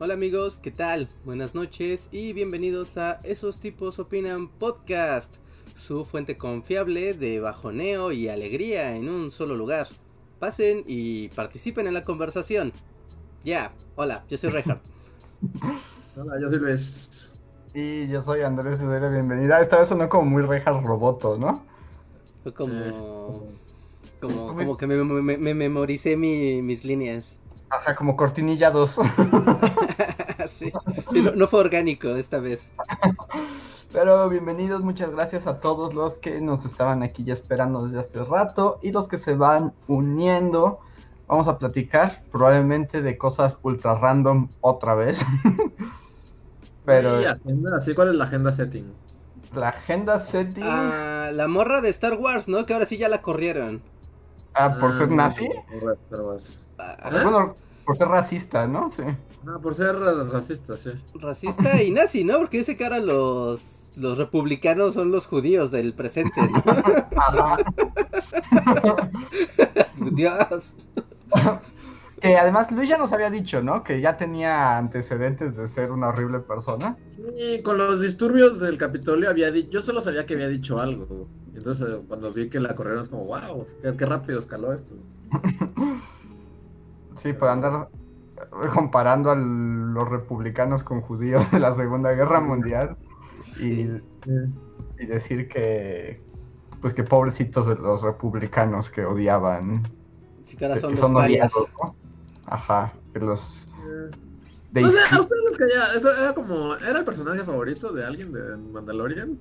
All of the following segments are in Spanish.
hola amigos, ¿qué tal? Buenas noches y bienvenidos a Esos tipos opinan podcast, su fuente confiable de bajoneo y alegría en un solo lugar. Pasen y participen en la conversación. Ya, hola, yo soy Reinhardt. hola, yo soy Luis. Y yo soy Andrés, le doy la bienvenida. Esta vez sonó como muy Reinhardt Roboto, ¿no? Fue como... Como, como que me, me, memoricé mis líneas. Ajá, como cortinilla 2. sí, no, fue orgánico esta vez. Pero bienvenidos, muchas gracias a todos los que nos estaban aquí ya esperando desde hace rato y los que se van uniendo. Vamos a platicar probablemente de cosas ultra random otra vez. Pero... Sí, ¿cuál es la agenda setting? La agenda setting... Ah, la morra de Star Wars, ¿no? Que ahora sí ya la corrieron. Ah, por ser ah, nazi. Ah, bueno, por ser racista, ¿no? Sí. Ah, por ser racista, sí. Racista y nazi, ¿no? Porque dice que ahora los, los republicanos son los judíos del presente, ¿no? Dios. Que además Luis ya nos había dicho, ¿no? Que ya tenía antecedentes de ser una horrible persona. Sí, con los disturbios del Capitolio había dicho, yo solo sabía que había dicho algo. Entonces cuando vi que la corrieron es como, wow, qué, rápido escaló esto. sí, por andar comparando a los republicanos con judíos de la Segunda Guerra Mundial y, decir que pues que pobrecitos de los republicanos que odiaban sí, que ahora son, los odiados, Ajá, que los o sea, ¿a ustedes les caía? ¿Eso era como. ¿Era el personaje favorito de alguien de Mandalorian?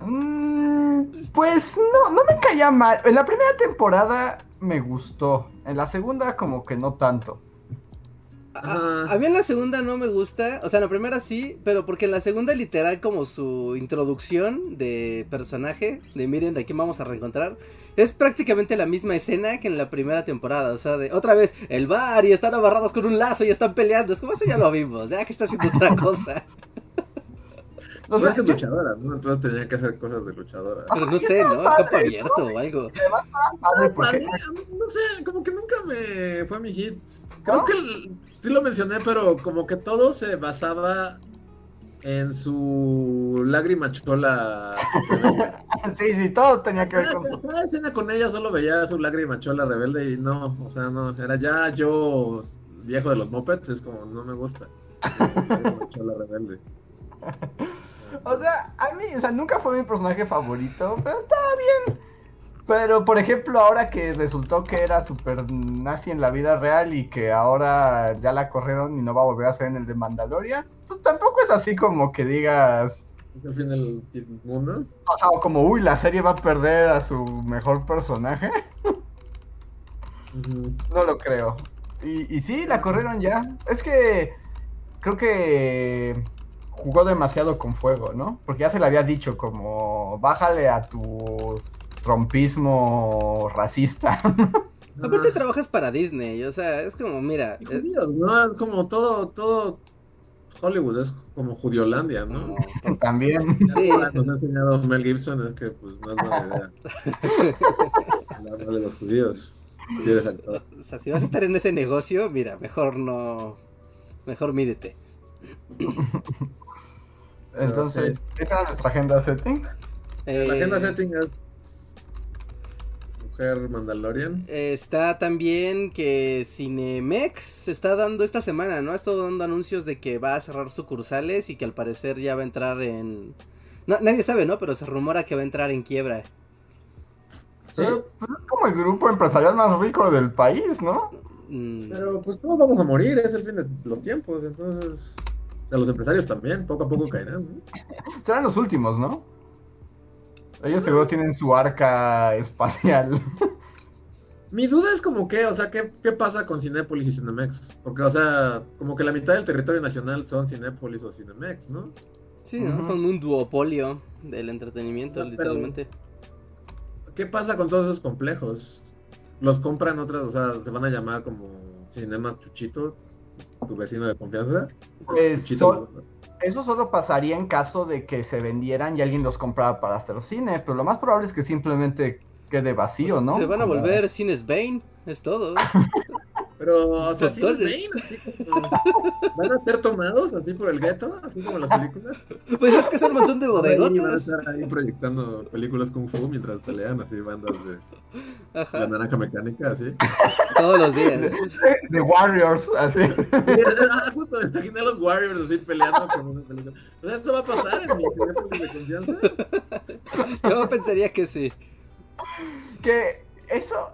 Mm, pues no, no me caía mal. En la primera temporada me gustó. En la segunda, como que no tanto. A, mí en la segunda no me gusta, o sea, en la primera sí, pero porque en la segunda literal como su introducción de personaje, de miren, de quién vamos a reencontrar, es prácticamente la misma escena que en la primera temporada, o sea, de otra vez el bar y están amarrados con un lazo y están peleando, es como eso ya lo vimos, ya que está haciendo otra cosa. No sé, es luchadora, ¿no? Entonces tenía que hacer cosas de luchadora. Pero no sé, ¿no? Campo abierto o algo. No sé, como que nunca me fue mi hit. Creo que sí lo mencioné, pero como que todo se basaba en su lágrima chola. sí, sí, todo tenía que ver con eso. Cada escena con ella solo veía su lágrima chola rebelde y no, o sea, no, era ya yo viejo de los mopeds, es como, no me gusta. chola rebelde. O sea, a mí, o sea, nunca fue mi personaje favorito, pero estaba bien. Pero, por ejemplo, ahora que resultó que era super nazi en la vida real y que ahora ya la corrieron y no va a volver a ser en el de Mandalorian, pues tampoco es así como que digas... ¿Es el fin del mundo? O como, uy, la serie va a perder a su mejor personaje. No lo creo. Y, y sí, la corrieron ya. Es que creo que jugó demasiado con fuego, ¿no? Porque ya se le había dicho como, bájale a tu trompismo racista. Aparte trabajas para Disney, o sea, es como, mira... Eh, ¿no? Como todo, todo Hollywood es como Judiolandia, ¿no? También. Sí. Nos ha enseñado Mel Gibson, es que pues no es buena idea. Hablar de los judíos. Si o sea, si vas a estar en ese negocio, mira, mejor no... Mejor mídete. Entonces, ¿esa era nuestra agenda setting? la agenda setting es Mujer Mandalorian. está también que Cinemex está dando esta semana, ¿no? Ha estado dando anuncios de que va a cerrar sucursales y que al parecer ya va a entrar en... nadie sabe, ¿no? Pero se rumora que va a entrar en quiebra. Sí. Pero, es como el grupo empresarial más rico del país, ¿no? Mm. Pero pues todos vamos a morir, es el fin de los tiempos, entonces... O los empresarios también, poco a poco caerán. ¿no? Serán los últimos, ¿no? Ellos seguro tienen su arca espacial. Mi duda es como que, o sea, ¿qué, ¿qué, pasa con Cinépolis y Cinemex? Porque, o sea, como que la mitad del territorio nacional son Cinépolis o Cinemex, ¿no? Sí, ¿no? Son un duopolio del entretenimiento, literalmente. ¿Qué pasa con todos esos complejos? ¿Los compran otras, o sea, se van a llamar como Cinemas Chuchito, tu vecino de confianza? Pues, eso solo pasaría en caso de que se vendieran y alguien los comprara para hacer cine, pero lo más probable es que simplemente quede vacío, pues, ¿no? Se van a volver cines Bane, es todo. Pero, o sea, así ¿Van a ser tomados así por el gueto? Así como las películas. Pues es que son un montón de bodegotas. van a estar ahí proyectando películas Kung Fu mientras pelean, así bandas de la naranja mecánica, así. Todos los días. De Warriors, así. Ah, justo me imaginé a los Warriors así peleando con una película. O sea, ¿esto va a pasar en mi de confianza? Yo pensaría que sí. Que eso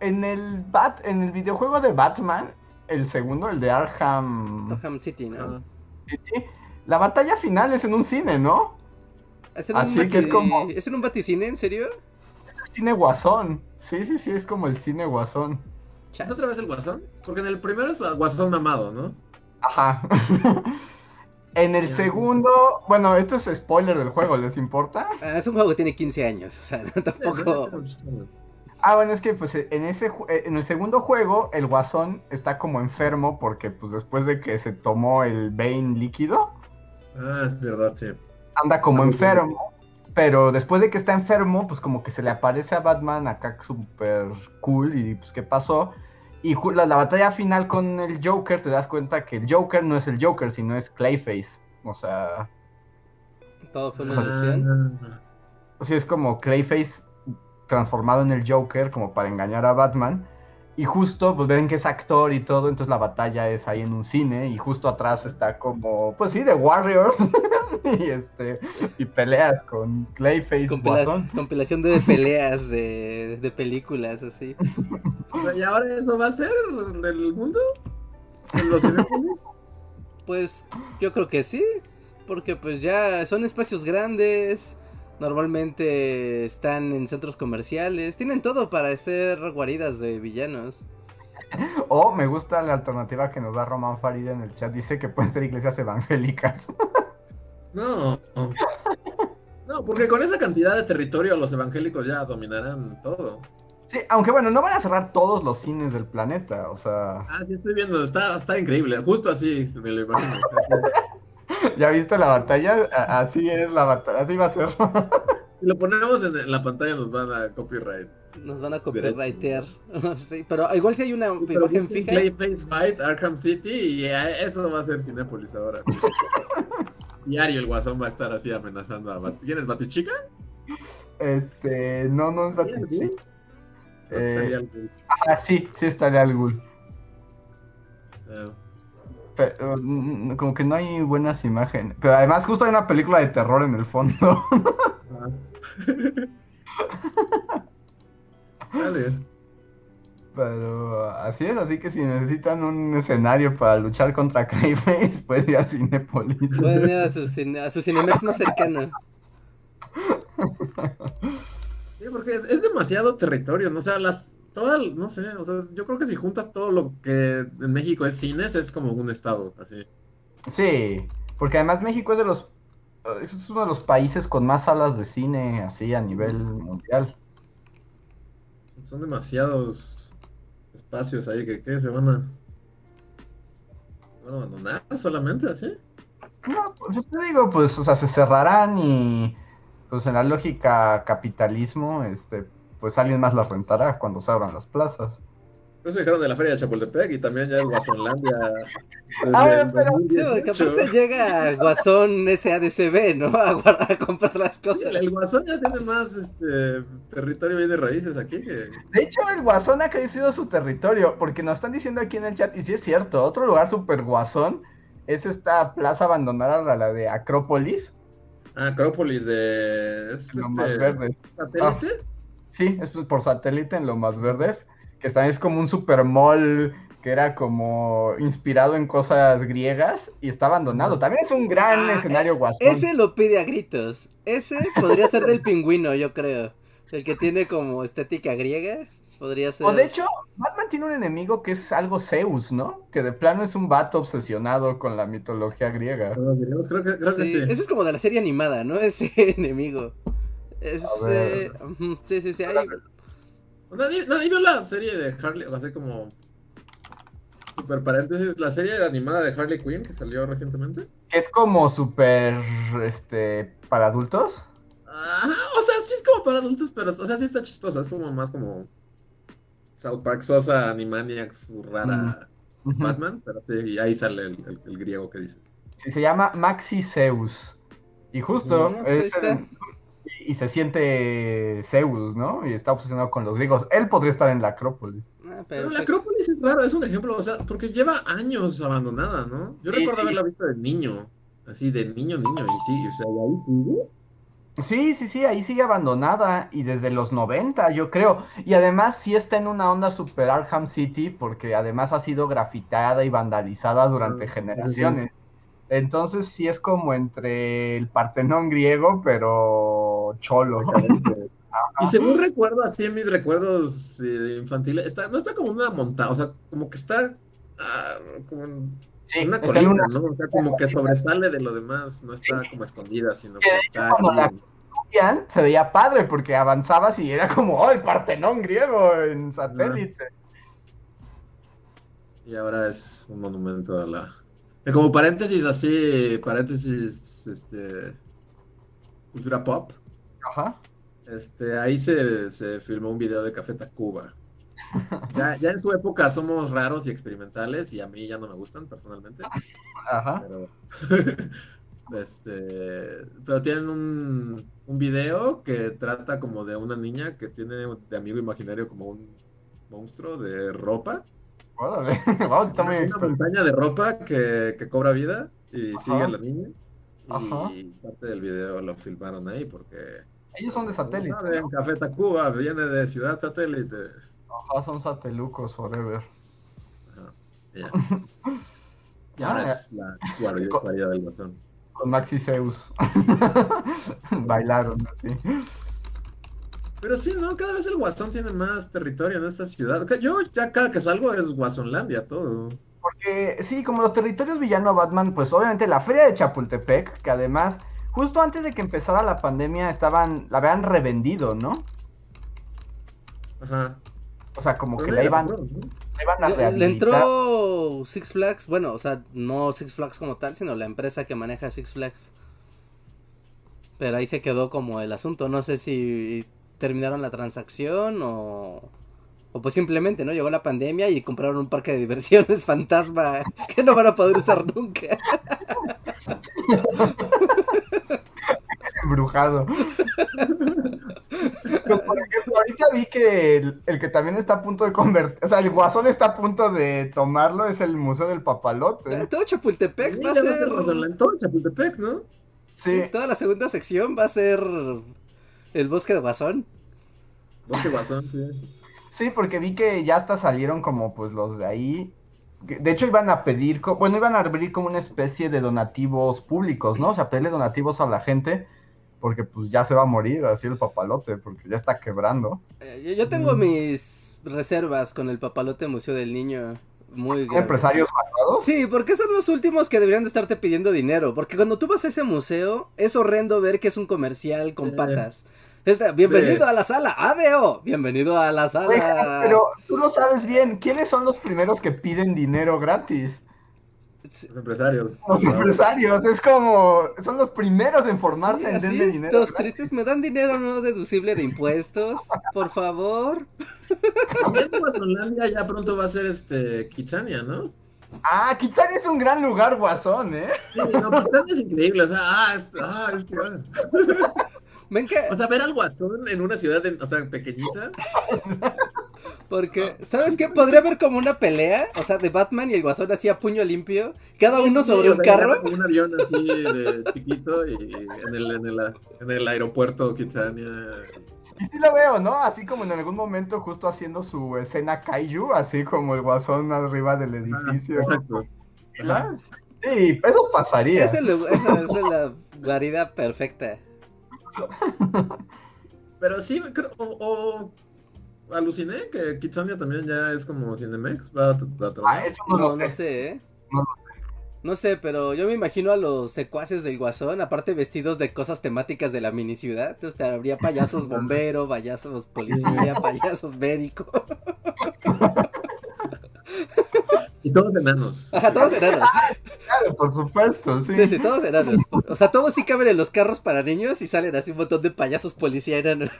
en el Bat, en el videojuego de Batman, el segundo, el de Arkham. Arkham City, ¿no? City, la batalla final es en un cine, ¿no? ¿Es en Así un que es como. ¿Es en un baticine, en serio? Es el cine guasón. Sí, sí, sí, es como el cine guasón. ¿Es otra vez el guasón? Porque en el primero es guasón mamado, ¿no? Ajá. en el segundo, bueno, esto es spoiler del juego, ¿les importa? Ah, es un juego que tiene 15 años, o sea, tampoco. Ah, bueno, es que pues en ese eh, en el segundo juego el Guasón está como enfermo porque pues después de que se tomó el Bane líquido. Ah, es verdad, sí. Anda como enfermo. Pero después de que está enfermo, pues como que se le aparece a Batman acá súper cool y pues qué pasó. Y la, la, batalla final con el Joker te das cuenta que el Joker no es el Joker, sino es Clayface. O sea... Todo fue una ilusión. Sí, es como Clayface transformado en el Joker como para engañar a Batman. Y justo, pues ven que es actor y todo, entonces la batalla es ahí en un cine y justo atrás está como, pues sí, de Warriors y este y peleas con Clayface. compilación de peleas de, de películas así. ¿Y ahora eso va a ser el mundo? ¿En los Pues yo creo que sí, porque pues ya son espacios grandes, Normalmente están en centros comerciales. Tienen todo para ser guaridas de villanos. O me gusta la alternativa que nos da Román Farida en el chat. Dice que pueden ser iglesias evangélicas. No. No, porque con esa cantidad de territorio los evangélicos ya dominarán todo. Sí, aunque bueno, no van a cerrar todos los cines del planeta, o sea... Ah, sí, estoy viendo, está, está increíble, justo así me lo imagino. ¿Ya viste la batalla? Así es la batalla, así va a ser. Si lo ponemos en la pantalla nos van a copyright. Nos van a copyrightear. sí, pero igual si hay una imagen fija. Clayface Fight, Arkham City y eso va a ser Cinépolis ahora. Diario el guasón va a estar así amenazando a Bat ¿Quién es Batichica? Este, no, no es Batichica. Eh, ah, sí, sí estaría al Ghul. Mm, como que no hay buenas imágenes. Pero además justo hay una película de terror en el fondo. Pero así es, así que si necesitan un escenario para luchar contra Clayface, pueden ir a Cinepolis. Pueden ir a su, cine, a su Cinemex más cercano. Sí, porque es, es, demasiado territorio, ¿no? O sea, las toda, no sé, o sea, yo creo que si juntas todo lo que en México es cines, es como un estado, así. Sí, porque además México es de los, es uno de los países con más salas de cine, así, a nivel mundial. Son demasiados espacios ahí que, ¿qué? Se van a, van a abandonar solamente así. No, pues yo te digo, pues, o sea, se cerrarán y, pues en la lógica capitalismo, este, pues alguien más las rentará cuando se abran las plazas. Eso dijeron de la feria de Chapultepec y también ya es Guasonlandia. Ah, pero sí, porque aparte llega Guasón SADCB, ¿no? A, comprar las cosas. el, Guasón ya tiene más este, territorio bien de raíces aquí. Que... De hecho, el Guasón ha crecido su territorio, porque nos están diciendo aquí en el chat, y sí es cierto, otro lugar super Guasón es esta plaza abandonada, la de Acrópolis. Ah, Acrópolis de... Es, este... verde. ¿Satélite? Sí, es por satélite en lo más verdes, que también es como un super mall que era como inspirado en cosas griegas y está abandonado. También es un gran ah, escenario guasón. Ese lo pide a gritos. Ese podría ser del pingüino, yo creo. El que tiene como estética griega. Podría ser. O de hecho, Batman tiene un enemigo que es algo Zeus, ¿no? Que de plano es un vato obsesionado con la mitología griega. Creo que, creo que sí. Ese es como de la serie animada, ¿no? Ese enemigo. Ese... Sí, sí, sí. Hay... Nadie, nadie vio la serie de Harley, o sea, como super paréntesis, la serie animada de Harley Quinn que salió recientemente. Es como super, este, para adultos. Ajá, o sea, sí es como para adultos, pero, o sea, sí está chistosa, es como más como South Park Sosa, Animaniacs, rara Batman, pero sí, y ahí sale el, el, griego que dices. Sí, se llama Maxi Zeus. Y justo, pues y se siente Zeus, ¿no? Y está obsesionado con los griegos. Él podría estar en la Acrópolis. Ah, pero la Acrópolis es raro, es un ejemplo, o sea, porque lleva años abandonada, ¿no? Yo recuerdo haberla visto de niño, así de niño, niño, y sí, o sea, ahí sigue. Sí, sí, sí, ahí sigue abandonada y desde los 90, yo creo. Y además sí está en una onda super Arkham City porque además ha sido grafitada y vandalizada durante ah, generaciones. Entonces sí es como entre el Partenón griego, pero cholo. y según recuerdo, así en mis recuerdos eh, infantiles, está, no está como una montaña, o sea, como que está ah, como en una colina, ¿no? O sea, como que sobresale de lo demás, no está como escondida, sino que, está... se veía padre porque avanzabas y era como, oh, el Partenón griego en satélite. Y ahora es un monumento a la como paréntesis así, paréntesis, este, cultura pop. Ajá. Este, ahí se, se filmó un video de Café Tacuba. Ya, ya en su época somos raros y experimentales y a mí ya no me gustan personalmente. Ajá. Pero, este, pero tienen un, un video que trata como de una niña que tiene de amigo imaginario como un monstruo de ropa Vamos, está muy Una montaña de ropa que, que cobra vida y sigue a la niña. Y parte del video lo filmaron ahí porque. Ellos son de satélite. ¿no? Café Tacuba viene de Ciudad Satélite. Ajá, son satelucos forever. Ajá, ya. y ahora ah, es la guardia del guasón. Con Maxi Zeus. Bailaron así. Pero sí, ¿no? Cada vez el Guasón tiene más territorio en esta ciudad. Yo ya cada que salgo es Guasonlandia todo. Porque sí, como los territorios villano Batman, pues obviamente la feria de Chapultepec, que además, justo antes de que empezara la pandemia, estaban, la habían revendido, ¿no? Ajá. O sea, como que la iban, a rehabilitar. Le entró Six Flags, bueno, o sea, no Six Flags como tal, sino la empresa que maneja Six Flags. Pero ahí se quedó como el asunto. No sé si terminaron la transacción o, o pues simplemente, ¿no? Llegó la pandemia y compraron un parque de diversiones fantasma que no van a poder usar nunca. Embrujado. Pues, por ejemplo, ahorita vi que el, que también está a punto de convertir, o sea, el guasón está a punto de tomarlo, es el Museo del Papalote. Todo Chapultepec va a ser... Todo Chapultepec, ¿no? Sí. Toda la segunda sección va a ser el bosque de Guasón. Bosque Guasón, sí. Sí, porque vi que ya hasta salieron como pues los de ahí. De hecho iban a pedir, bueno, iban a abrir como una especie de donativos públicos, ¿no? O sea, pedirle donativos a la gente porque pues ya se va a morir así el papalote, porque ya está quebrando. Eh, yo, tengo mis reservas con el papalote Museo del Niño. Muy empresarios malvados? Sí, porque son los últimos que deberían de estarte pidiendo dinero. Porque cuando tú vas a ese museo, es horrendo ver que es un comercial con patas. bienvenido a la sala, ADO, bienvenido a la sala. pero tú lo sabes bien, ¿quiénes son los primeros que piden dinero gratis? Los empresarios. Los empresarios, es como, son los primeros en formarse en denle dinero. Los tristes me dan dinero no deducible de impuestos, por favor. También Guasonlandia ya pronto va a ser este Kitsania, ¿no? Ah, Kitsania es un gran lugar, guasón, ¿eh? Sí, no, Kitsania es increíble, o sea, ah, es, ah, es que... O sea, ver al guasón en una ciudad, o sea, pequeñita. Porque, ¿sabes qué? Podría haber como una pelea, o sea, de Batman y el guasón así a puño limpio, cada uno sobre un carro. un avión así de chiquito y en el, en el, en el aeropuerto Kitsania. Y sí lo veo, ¿no? Así como en algún momento justo haciendo su escena kaiju, así como el guasón arriba del edificio. exacto. Sí, eso pasaría. esa es la guarida perfecta. Pero sí, o, aluciné que Kitsania también ya es como Cinemex. Va a, ah, eso no, lo sé, ¿eh? No No sé, pero yo me imagino a los secuaces del Guasón, aparte vestidos de cosas temáticas de la mini ciudad. Entonces habría payasos bombero, payasos policía, payasos médico. Y todos enanos. Ajá, todos enanos. claro, por supuesto, sí. Sí, sí, todos enanos. O sea, todos sí caben en los carros para niños y salen así un montón de payasos policía enanos.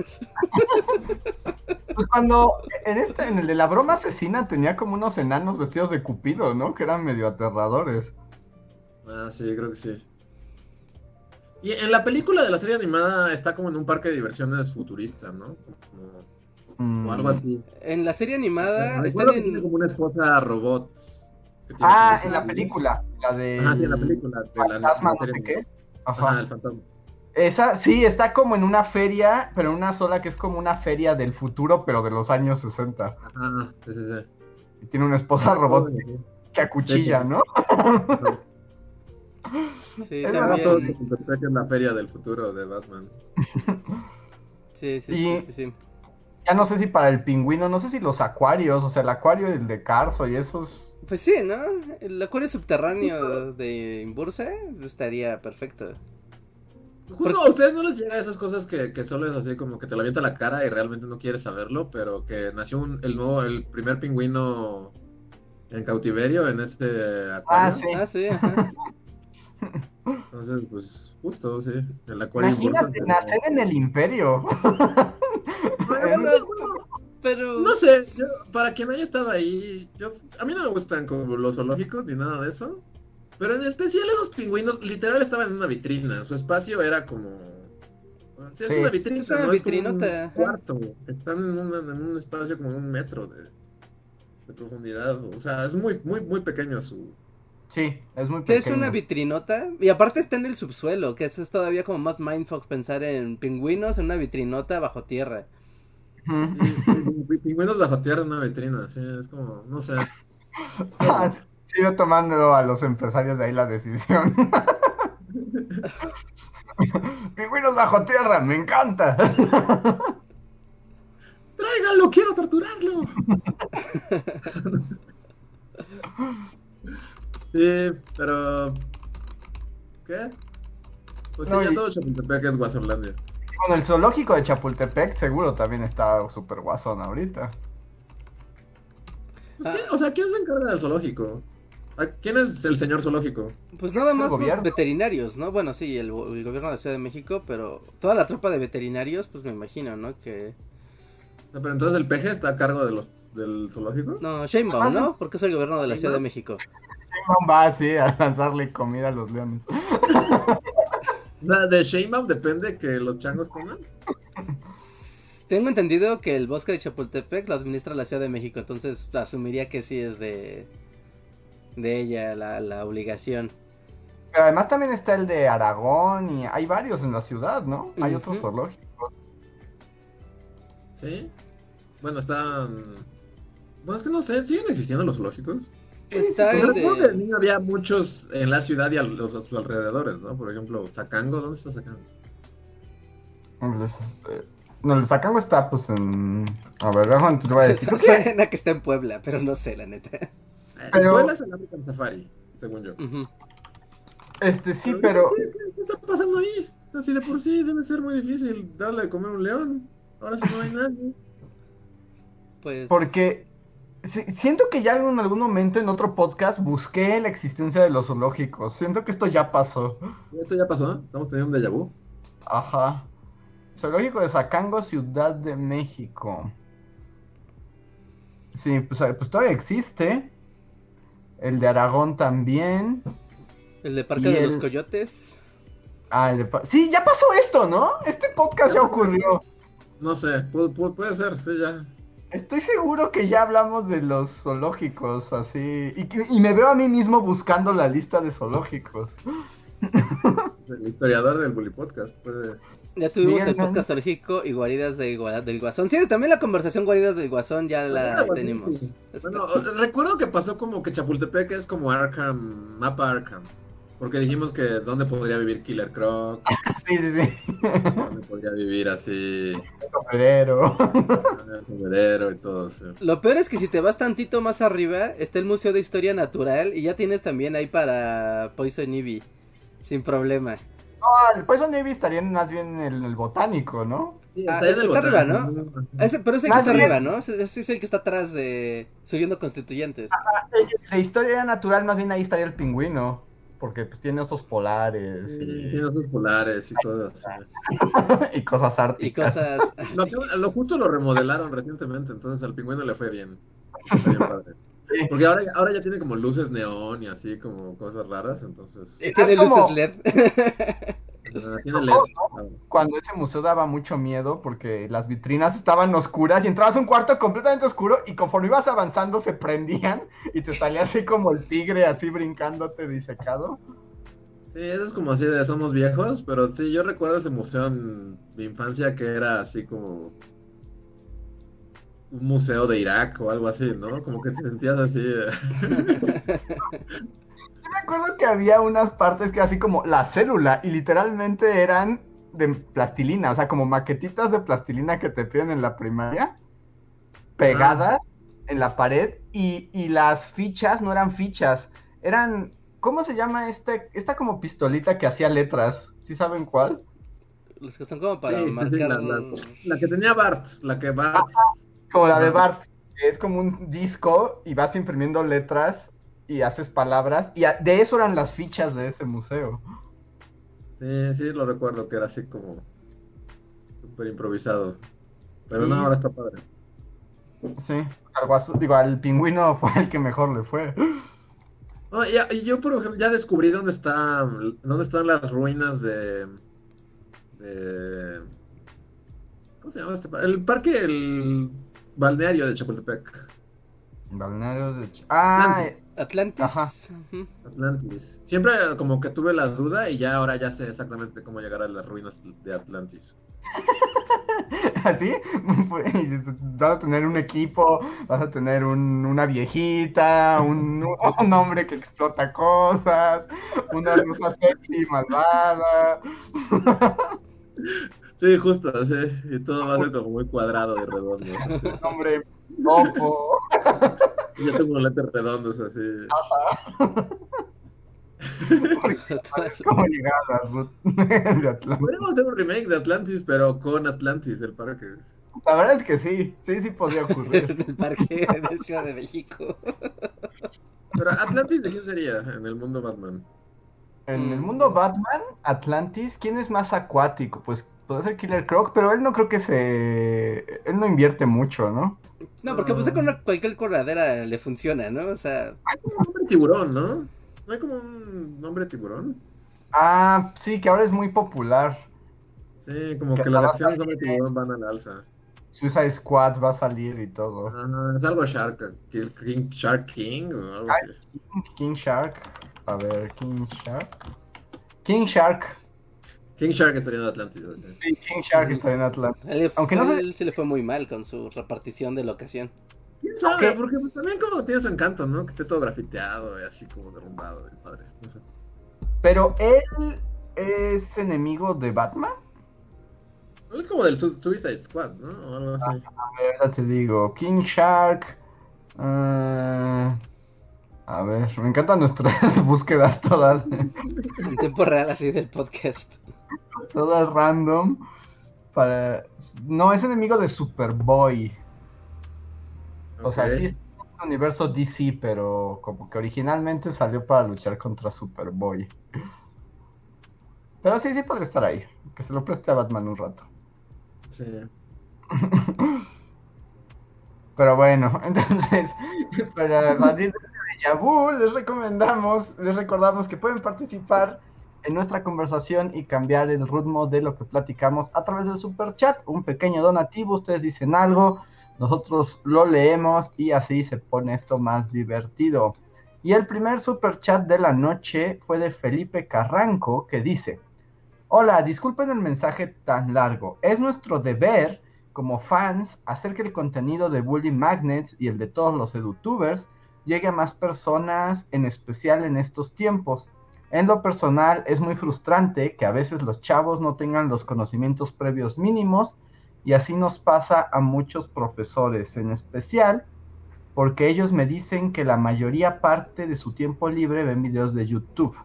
Pues cuando en este, en el de la broma asesina tenía como unos enanos vestidos de cupido, ¿no? Que eran medio aterradores. Ah, sí, creo que sí. Y en la película de la serie animada está como en un parque de diversiones futurista, ¿no? O algo mm. así. En la serie animada está en... como una esposa robot. Ah, en la película, la de... Ah, sí, en la película. De fantasma, no sé qué. Ajá. el fantasma. Esa, sí, está como en una feria, pero en una sola que es como una feria del futuro, pero de los años 60. Ajá, sí, sí, sí. Y tiene una esposa robot que, acuchilla, ¿no? Sí, también. todo se en la feria del futuro de Batman. Sí, sí, sí, sí, sí ya no sé si para el pingüino, no sé si los acuarios, o sea, el acuario del de Carso y esos. Pues sí, ¿no? El acuario subterráneo de Imbursa estaría perfecto. Justo a ustedes no les llega esas cosas que, que, solo es así como que te la avienta la cara y realmente no quieres saberlo, pero que nació el nuevo, el primer pingüino en cautiverio en este acuario. Ah, sí. Ah, sí, ajá. Entonces, pues, justo, sí. El acuario Imagínate nacer en el imperio. pero... No sé, para quien haya estado ahí, yo, a mí no me gustan como los zoológicos ni nada de eso. Pero en especial esos pingüinos, literal estaban en una vitrina. Su espacio era como. es una vitrina. Es una vitrinota. un cuarto. Están en, en, un espacio como un metro de, de, profundidad. O sea, es muy, muy, muy pequeño su. Sí, es muy pequeño. es una vitrinota. Y aparte está en el subsuelo, que es todavía como más mindfuck pensar en pingüinos en una vitrinota bajo tierra. Pingüinos bajo tierra en una vitrina, sí, es como, no sé. Ah, sigo tomando a los empresarios de ahí la decisión. Pingüinos bajo tierra, me encanta. Tráiganlo, quiero torturarlo. sí, pero. ¿Qué? Pues sí, ya todo Chapultepec es Guasonlandia. Bueno, el zoológico de Chapultepec seguro también está súper guasón ahorita. Pues, O sea, ¿quién se encarga del zoológico? ¿Quién es el señor zoológico? Pues nada más los veterinarios, ¿no? Bueno, sí, el, gobierno de la Ciudad de México, pero toda la tropa de veterinarios, pues me imagino, ¿no? Que... pero entonces el peje está a cargo de los, del zoológico. No, Sheinbaum, ¿no? Porque es el gobierno de la Ciudad de México. Sheinbaum va así a lanzarle comida a los leones. ¿De Sheinbaum depende que los changos coman? Tengo entendido que el bosque de Chapultepec lo administra la Ciudad de México, entonces asumiría que sí es de, de ella la, obligación. Pero además también está el de Aragón y hay varios en la ciudad, ¿no? Hay otros zoológicos. Sí. Bueno, están... Bueno, es que no sé, ¿siguen existiendo los zoológicos? Está el de... había muchos en la ciudad y a los, a sus alrededores, ¿no? Por ejemplo, Sacango, ¿dónde está Sacango? Este, no, el Sacango está pues en... A ver, Juan, te voy a decir. Suena que está en Puebla, pero no sé, la neta. Eh, pero... Puebla es el African Safari, según yo. Este, sí, pero... ¿qué, ¿qué, está pasando ahí? O sea, si de por sí debe ser muy difícil darle de comer a un león. Ahora sí no hay nadie. Pues... Porque siento que ya en algún momento en otro podcast busqué la existencia de los zoológicos. Siento que esto ya pasó. ¿Esto ya pasó? ¿Estamos teniendo un déjà vu? Ajá. Zoológico de Sacango, Ciudad de México. Sí, pues, pues todavía existe. El de Aragón también. El de Parque de los Coyotes. Ah, el de... Sí, ya pasó esto, ¿no? Este podcast ya, ocurrió. No sé, puede ser, sí, ya. Estoy seguro que ya hablamos de los zoológicos, así. Y, me veo a mí mismo buscando la lista de zoológicos. El historiador del Bully Podcast puede. Ya tuvimos el podcast zoológico y guaridas del Guasón. Sí, también la conversación guaridas del Guasón ya la tenemos. Bueno, recuerdo que pasó como que Chapultepec es como Arkham, mapa Arkham. Porque dijimos que dónde podría vivir Killer Croc. sí, sí, sí. Dónde podría vivir así. El sombrero. El sombrero y todo eso. Lo peor es que si te vas tantito más arriba, está el Museo de Historia Natural y ya tienes también ahí para Poison Ivy. Sin problema. No, el Poison Ivy estaría más bien en el, botánico, ¿no? Sí, Ah, está el está arriba. ¿no? Ese, pero ese que está bien- arriba, ¿no? Ese, ese es el que está atrás de subiendo constituyentes. La historia natural, más bien ahí estaría el pingüino. Porque pues tiene osos polares Sí, y, Tiene sus polares y todo eso. y cosas Y árticas. cosas. Lo, lo justo lo remodelaron recientemente, entonces al pingüino le fue bien. Padre. Porque ahora, ahora ya tiene como luces neón y así como cosas raras, entonces Y tiene como- luces LED. Ahora. Cuando ese museo daba mucho miedo porque las vitrinas estaban oscuras y entrabas a un cuarto completamente oscuro y conforme ibas avanzando se prendían y te salía así como el tigre así brincándote disecado. Sí, eso es como así de somos viejos, pero sí, yo recuerdo ese museo en mi infancia que era así como un museo de Irak o algo así, ¿no? Como que te sentías así. Yo me acuerdo que había unas partes que así como la célula y literalmente eran de plastilina, o sea, como maquetitas de plastilina que te piden en la primaria, pegadas en la pared y, y las fichas no eran fichas, eran, ¿cómo se llama este, esta como pistolita que hacía letras? ¿Sí saben cuál? Los que son como para Sí, marcar. la, la- la que tenía Bart, la que Bart. Como la de. Bart, que es como un disco y vas imprimiendo letras y haces palabras y de eso eran las fichas de ese museo. Sí, sí, lo recuerdo que era así como súper improvisado. Pero no, ahora está padre. Sí, al guaso- digo, al pingüino fue el que mejor le fue. No, y, y yo, por ejemplo, ya descubrí dónde está, dónde están las ruinas de, de- ¿cómo se llama este? pa- El parque, el balneario de Chapultepec, Balneario de... Ch- Ah, Atlantis. Atlantis. Ajá. Atlantis. Siempre como que tuve la duda y ya ahora ya sé exactamente cómo llegar a las ruinas de Atlantis. ¿así? Pues, Vas a tener un equipo, vas a tener un- una viejita, un, un hombre que explota cosas, una rusa sexy malvada. Sí, justo, sí. Y todo va a ser como muy cuadrado y redondo. un hombre topo. Yo tengo unos lentes redondos así. ¿Cómo llegar a la ruta de Atlanta? Podríamos hacer un remake de Atlantis, pero con Atlantis, el parque. La verdad es que sí, sí, sí podría ocurrir. en el parque de Ciudad de México. Pero Atlantis, ¿de quién sería en el mundo Batman? En el mundo Batman, Atlantis, ¿quién es más acuático? Pues puede ser Killer Croc, pero él no creo que se... Él no invierte mucho, ¿no? No, porque pues con una, cualquier corredera le funciona, ¿no? O sea, Hay como un nombre tiburón, ¿no? ¿No hay como un nombre tiburón? Ah, sí, que ahora es muy popular. Sí, como Que que las a acciones de tiburón van al alza. Suicide Squad va a salir y todo. Ajá, es algo Shark, King, King- Shark King o algo así. King Shark. A ver, King Shark. King Shark. King Shark estaría en Atlantis. Sí, King Shark está en Atlanta. a él, le- Aunque no a sé- él se le fue muy mal con su repartición de locación. ¿Quién sabe? Porque pues, también como tiene su encanto, ¿no? Que esté todo grafiteado y así como derrumbado y padre. No sé. Pero él es enemigo de Batman. Es como del Su- Suicide Squad, ¿no? O algo así. A ver, ahorita te digo. King Shark. ah, a ver, me encantan nuestras búsquedas todas. En tiempo real así del podcast. todas random. Para... No, es enemigo de Superboy. O sea, sí en el universo DC, pero como que originalmente salió para luchar contra Superboy. Pero sí, sí podría estar ahí. Que se lo preste a Batman un rato. Sí. Pero bueno, entonces, para salir de déjà vu, les recomendamos, les recordamos que pueden participar en nuestra conversación y cambiar el ritmo de lo que platicamos a través del super chat. Un pequeño donativo, ustedes dicen algo, nosotros lo leemos y así se pone esto más divertido. Y el primer super chat de la noche fue de Felipe Carranco que dice: Hola, disculpen el mensaje tan largo. Es nuestro deber como fans hacer que el contenido de Bully Magnets y el de todos los edutubers llegue a más personas, en especial en estos tiempos. En lo personal, es muy frustrante que a veces los chavos no tengan los conocimientos previos mínimos y así nos pasa a muchos profesores, en especial porque ellos me dicen que la mayoría parte de su tiempo libre ven videos de YouTube.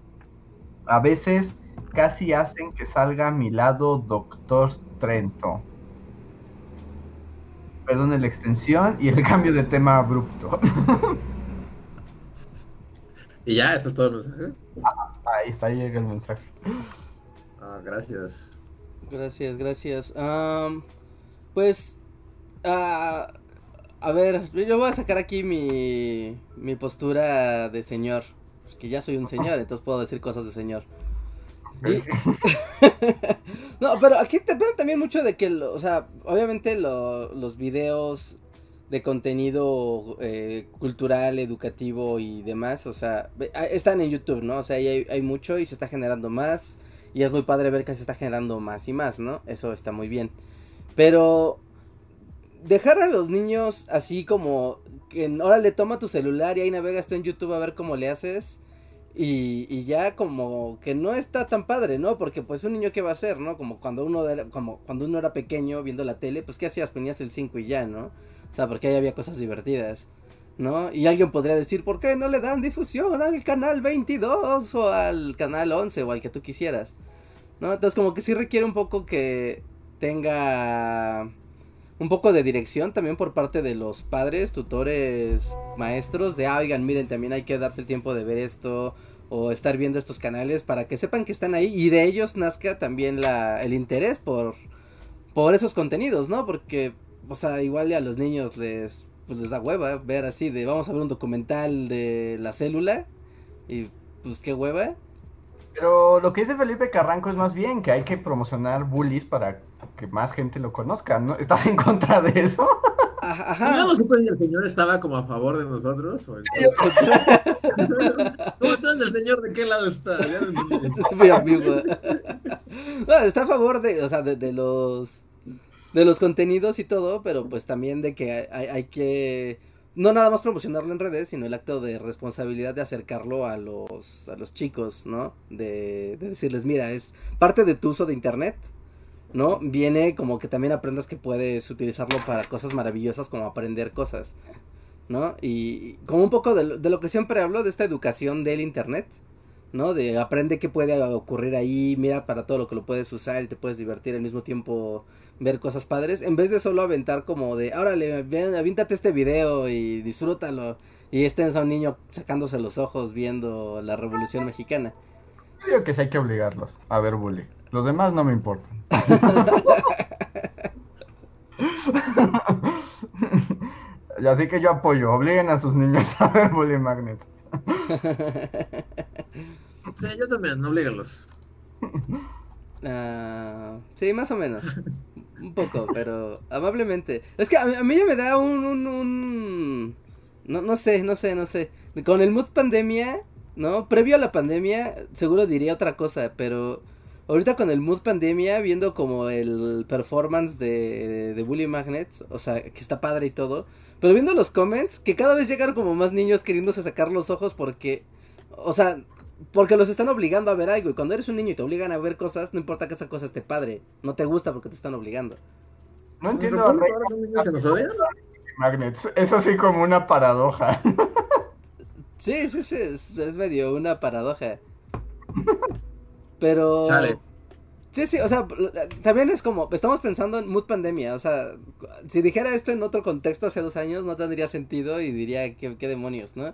A veces casi hacen que salga a mi lado Doctor Trento. Perdón la extensión y el cambio de tema abrupto. y ya, eso es todo el mensaje. Ah, ahí está, ahí llega el mensaje. Ah, gracias. Gracias, gracias. pues, uh, a ver, yo voy a sacar aquí mi, mi postura de señor. Que ya soy un señor, entonces puedo decir cosas de señor. no, pero aquí depende también mucho de que, o sea, obviamente los videos de contenido eh, cultural, educativo y demás, o sea, están en YouTube, ¿no? O sea, hay, hay mucho y se está generando más. Y es muy padre ver que se está generando más y más, ¿no? Eso está muy bien. Pero dejar a los niños así como que ahora le toma tu celular y ahí navegas tú en YouTube a ver cómo le haces. Y, y, ya como que no está tan padre, ¿no? Porque pues un niño qué va a hacer, ¿no? Como cuando uno era, como cuando uno era pequeño viendo la tele, pues qué hacías, ponías el 5 y ya, ¿no? O sea, porque ahí había cosas divertidas, ¿no? Y alguien podría decir, ¿por qué no le dan difusión al canal 22 o al canal 11 o al que tú quisieras? ¿No? Entonces como que sí requiere un poco que tenga un poco de dirección también por parte de los padres, tutores, maestros, de, ah, oigan, miren, también hay que darse el tiempo de ver esto o estar viendo estos canales para que sepan que están ahí y de ellos nazca también la, el interés por, por esos contenidos, ¿no? Porque, o sea, igual a los niños les, pues les da hueva ver así de, vamos a ver un documental de la célula y pues qué hueva. Pero lo que dice Felipe Carranco es más bien que hay que promocionar bullies para que más gente lo conozca, ¿no? ¿Estás en contra de eso? Ajá. No supe si el señor estaba como a favor de nosotros o ¿Cómo entonces el señor de qué lado está? es muy amigo. está a favor de, o sea, de, los de los contenidos y todo, pero pues también de que hay, hay que no nada más promocionarlo en redes, sino el acto de responsabilidad de acercarlo a los, a los chicos, ¿no? De, de decirles, mira, es parte de tu uso de internet, ¿no? Viene como que también aprendas que puedes utilizarlo para cosas maravillosas como aprender cosas, ¿no? Y como un poco de, de lo que siempre hablo, de esta educación del internet, ¿no? De aprende qué puede ocurrir ahí, mira para todo lo que lo puedes usar y te puedes divertir al mismo tiempo ver cosas padres, en vez de solo aventar como de, órale, ven, avíntate este video y disfrútalo. Y estén a un niño sacándose los ojos viendo la Revolución Mexicana. Creo que sí hay que obligarlos a ver bully. Los demás no me importan. y así que yo apoyo, obliguen a sus niños a ver Bully Magnet. sí, yo también, oblígalos. Uh, sí, más o menos. Un poco, pero amablemente. Es que a, mí ya me da un, un, No, no sé, no sé, no sé. Con el mood pandemia, ¿no? Previo a la pandemia, seguro diría otra cosa, pero ahorita con el mood pandemia, viendo como el performance de, de Bully Magnets, o sea, que está padre y todo, pero viendo los comments, que cada vez llegaron como más niños queriéndose sacar los ojos porque, o sea, porque los están obligando a ver algo. Y cuando eres un niño y te obligan a ver cosas, no importa que esa cosa esté padre. No te gusta porque te están obligando. No entiendo. Magnets. Es así como una paradoja. Sí, sí, sí. Es, medio una paradoja. Pero. Sí, sí, o sea, también es como, estamos pensando en mood pandemia, o sea, si dijera esto en otro contexto hace dos años no tendría sentido y diría qué demonios, ¿no?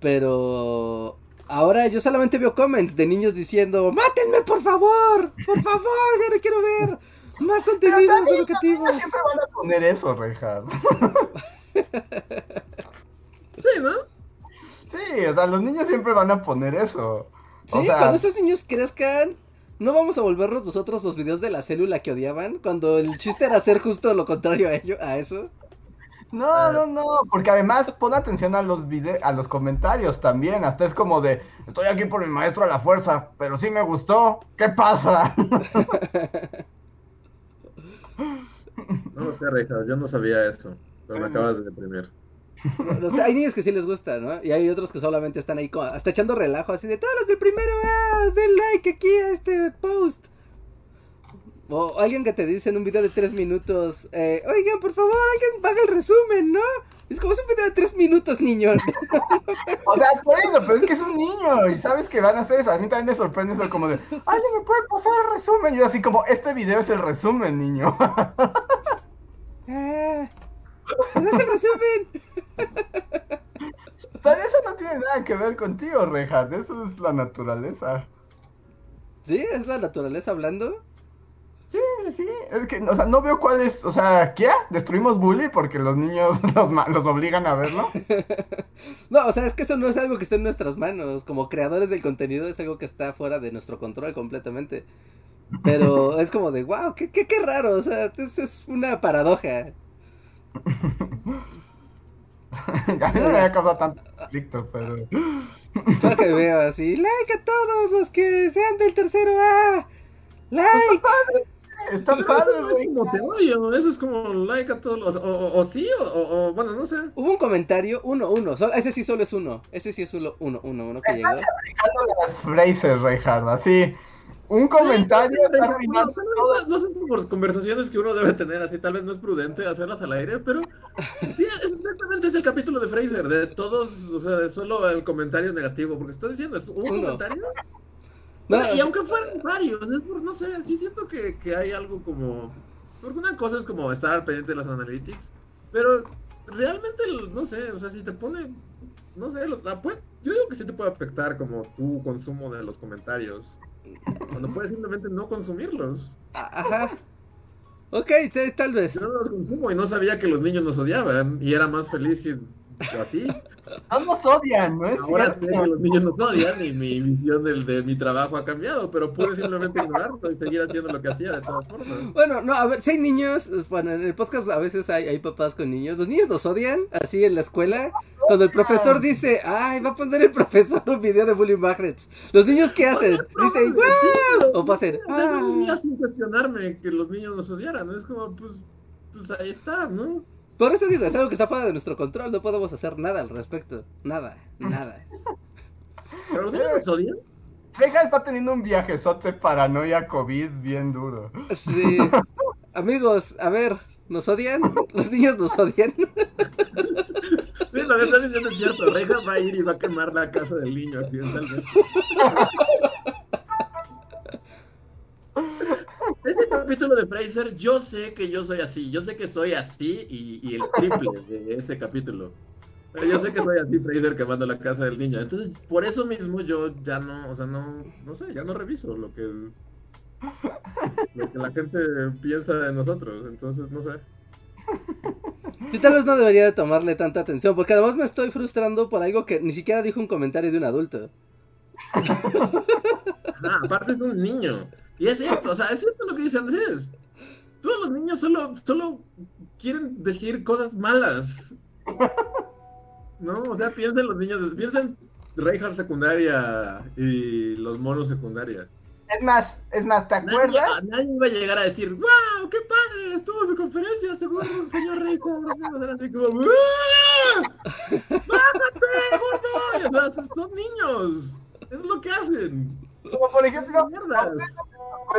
Pero ahora yo solamente veo comments de niños diciendo, mátenme por favor, por favor, ya no quiero ver más contenidos educativos. Siempre van a poner eso, Reinhardt. sí, ¿no? Sí, o sea, los niños siempre van a poner eso. Sí, cuando esos niños crezcan, no vamos a volvernos nosotros los videos de la célula que odiaban, cuando el chiste era hacer justo lo contrario a ello, a eso. No, ah. no, no, porque además pon atención a los a los comentarios también, hasta es como de, estoy aquí por mi maestro a la fuerza, pero sí me gustó, ¿qué pasa? No lo sé, Reija, yo no sabía eso, pero me acabas de deprimir. hay niños que sí les gusta, ¿no? Y hay otros que solamente están ahí hasta echando relajo, así de todos los del primero, ah, den like aquí a este. O alguien que te dice en un video de tres minutos, eh, oigan, por favor, alguien paga el resumen, ¿no? Es como es un video de tres minutos, niño. o sea, por eso, pero es que es un niño y sabes que van a hacer eso. A mí también me sorprende eso como de, alguien me puede pasar el resumen. Y yo así como, este video es el resumen, niño. eh, es el resumen. Pero eso no tiene nada que ver contigo, Reinhardt. Eso es la naturaleza. ¿Sí? ¿Es la naturaleza hablando? Sí, sí, sí. Es que, o sea, no veo cuál es. O sea, ¿qué? ¿Destruimos Bully porque los niños los, los obligan a verlo? no, o sea, es que eso no es algo que esté en nuestras manos. Como creadores del contenido es algo que está fuera de nuestro control completamente. Pero es como de, wow, qué, qué, qué raro. O sea, eso es una paradoja. ya no me había causado tanto conflicto, pero. Yo que veo así, like a todos los que sean del tercero A. Like. Está padre, eso no es como te odio, eso es como like a todos los, o, o, sí, o, o, bueno, no sé. Hubo un comentario, uno, uno, ese sí solo es uno, ese sí es solo uno, uno, uno que llegó. Fraser, Reinhardt, así, un comentario. no, son por conversaciones que uno debe tener, así tal vez no es prudente hacerlas al aire, pero sí, es exactamente ese el capítulo de Fraser, de todos, o sea, de solo el comentario negativo, porque está diciendo, ¿es un comentario? Y aunque fueran varios, no sé, sí siento que, que, hay algo como. Porque una cosa es como estar al pendiente de las analytics, pero realmente, no sé, o sea, si te pone. No sé, los, yo digo que sí te puede afectar como tu consumo de los comentarios. Cuando puedes simplemente no consumirlos. Ajá. Ok, tal vez. Yo no los consumo y no sabía que los niños nos odiaban y era más feliz y así. No nos odian, ¿no es Ahora sé que los niños nos odian y mi visión del, de mi trabajo ha cambiado, pero pude simplemente ignorarlo y seguir haciendo lo que hacía de todas formas. Bueno, no, a ver, si hay niños, bueno, en el podcast a veces hay, hay papás con niños. Los niños nos odian, así en la escuela. Cuando el profesor dice, ay, va a poner el profesor un video de Bully Magnets. Los niños, ¿qué hacen? Dicen, ¡wow! O va a hacer, ¡ah! sin cuestionarme que los niños nos odiaran. Es como, pues, pues ahí está, ¿no? Por eso digo, es algo que está fuera de nuestro control, no podemos hacer nada al respecto. Nada, nada. ¿Pero los niños odian? Vega está teniendo un viajezote paranoia COVID bien duro. Sí. Amigos, a ver, ¿nos odian? ¿Los niños nos odian? Sí, lo que estás diciendo es cierto. Reja va a ir y va a quemar la casa del niño accidentalmente. Ese capítulo de Fraser, yo sé que yo soy así, yo sé que soy así y, el triple de ese capítulo. Yo sé que soy así, Fraser, quemando la casa del niño. Entonces, por eso mismo yo ya no, o sea, no, no sé, ya no reviso lo que, lo que la gente piensa de nosotros. Entonces, no sé. Sí, tal vez no debería de tomarle tanta atención, porque además me estoy frustrando por algo que ni siquiera dijo un comentario de un adulto. Ah, aparte es un niño. Y es cierto, o sea, es cierto lo que dice Andrés. Todos los niños solo, solo quieren decir cosas malas. ¿No? O sea, piensen los niños, piensen Reinhardt secundaria y los monos secundaria. Es más, es más, ¿te acuerdas? Nadie, iba a llegar a decir, ¡Wow! ¡Qué padre! Estuvo su conferencia según el señor Reinhardt. así como, ¡Bájate, gordo! O sea, son niños. Es lo que hacen. Como por ejemplo,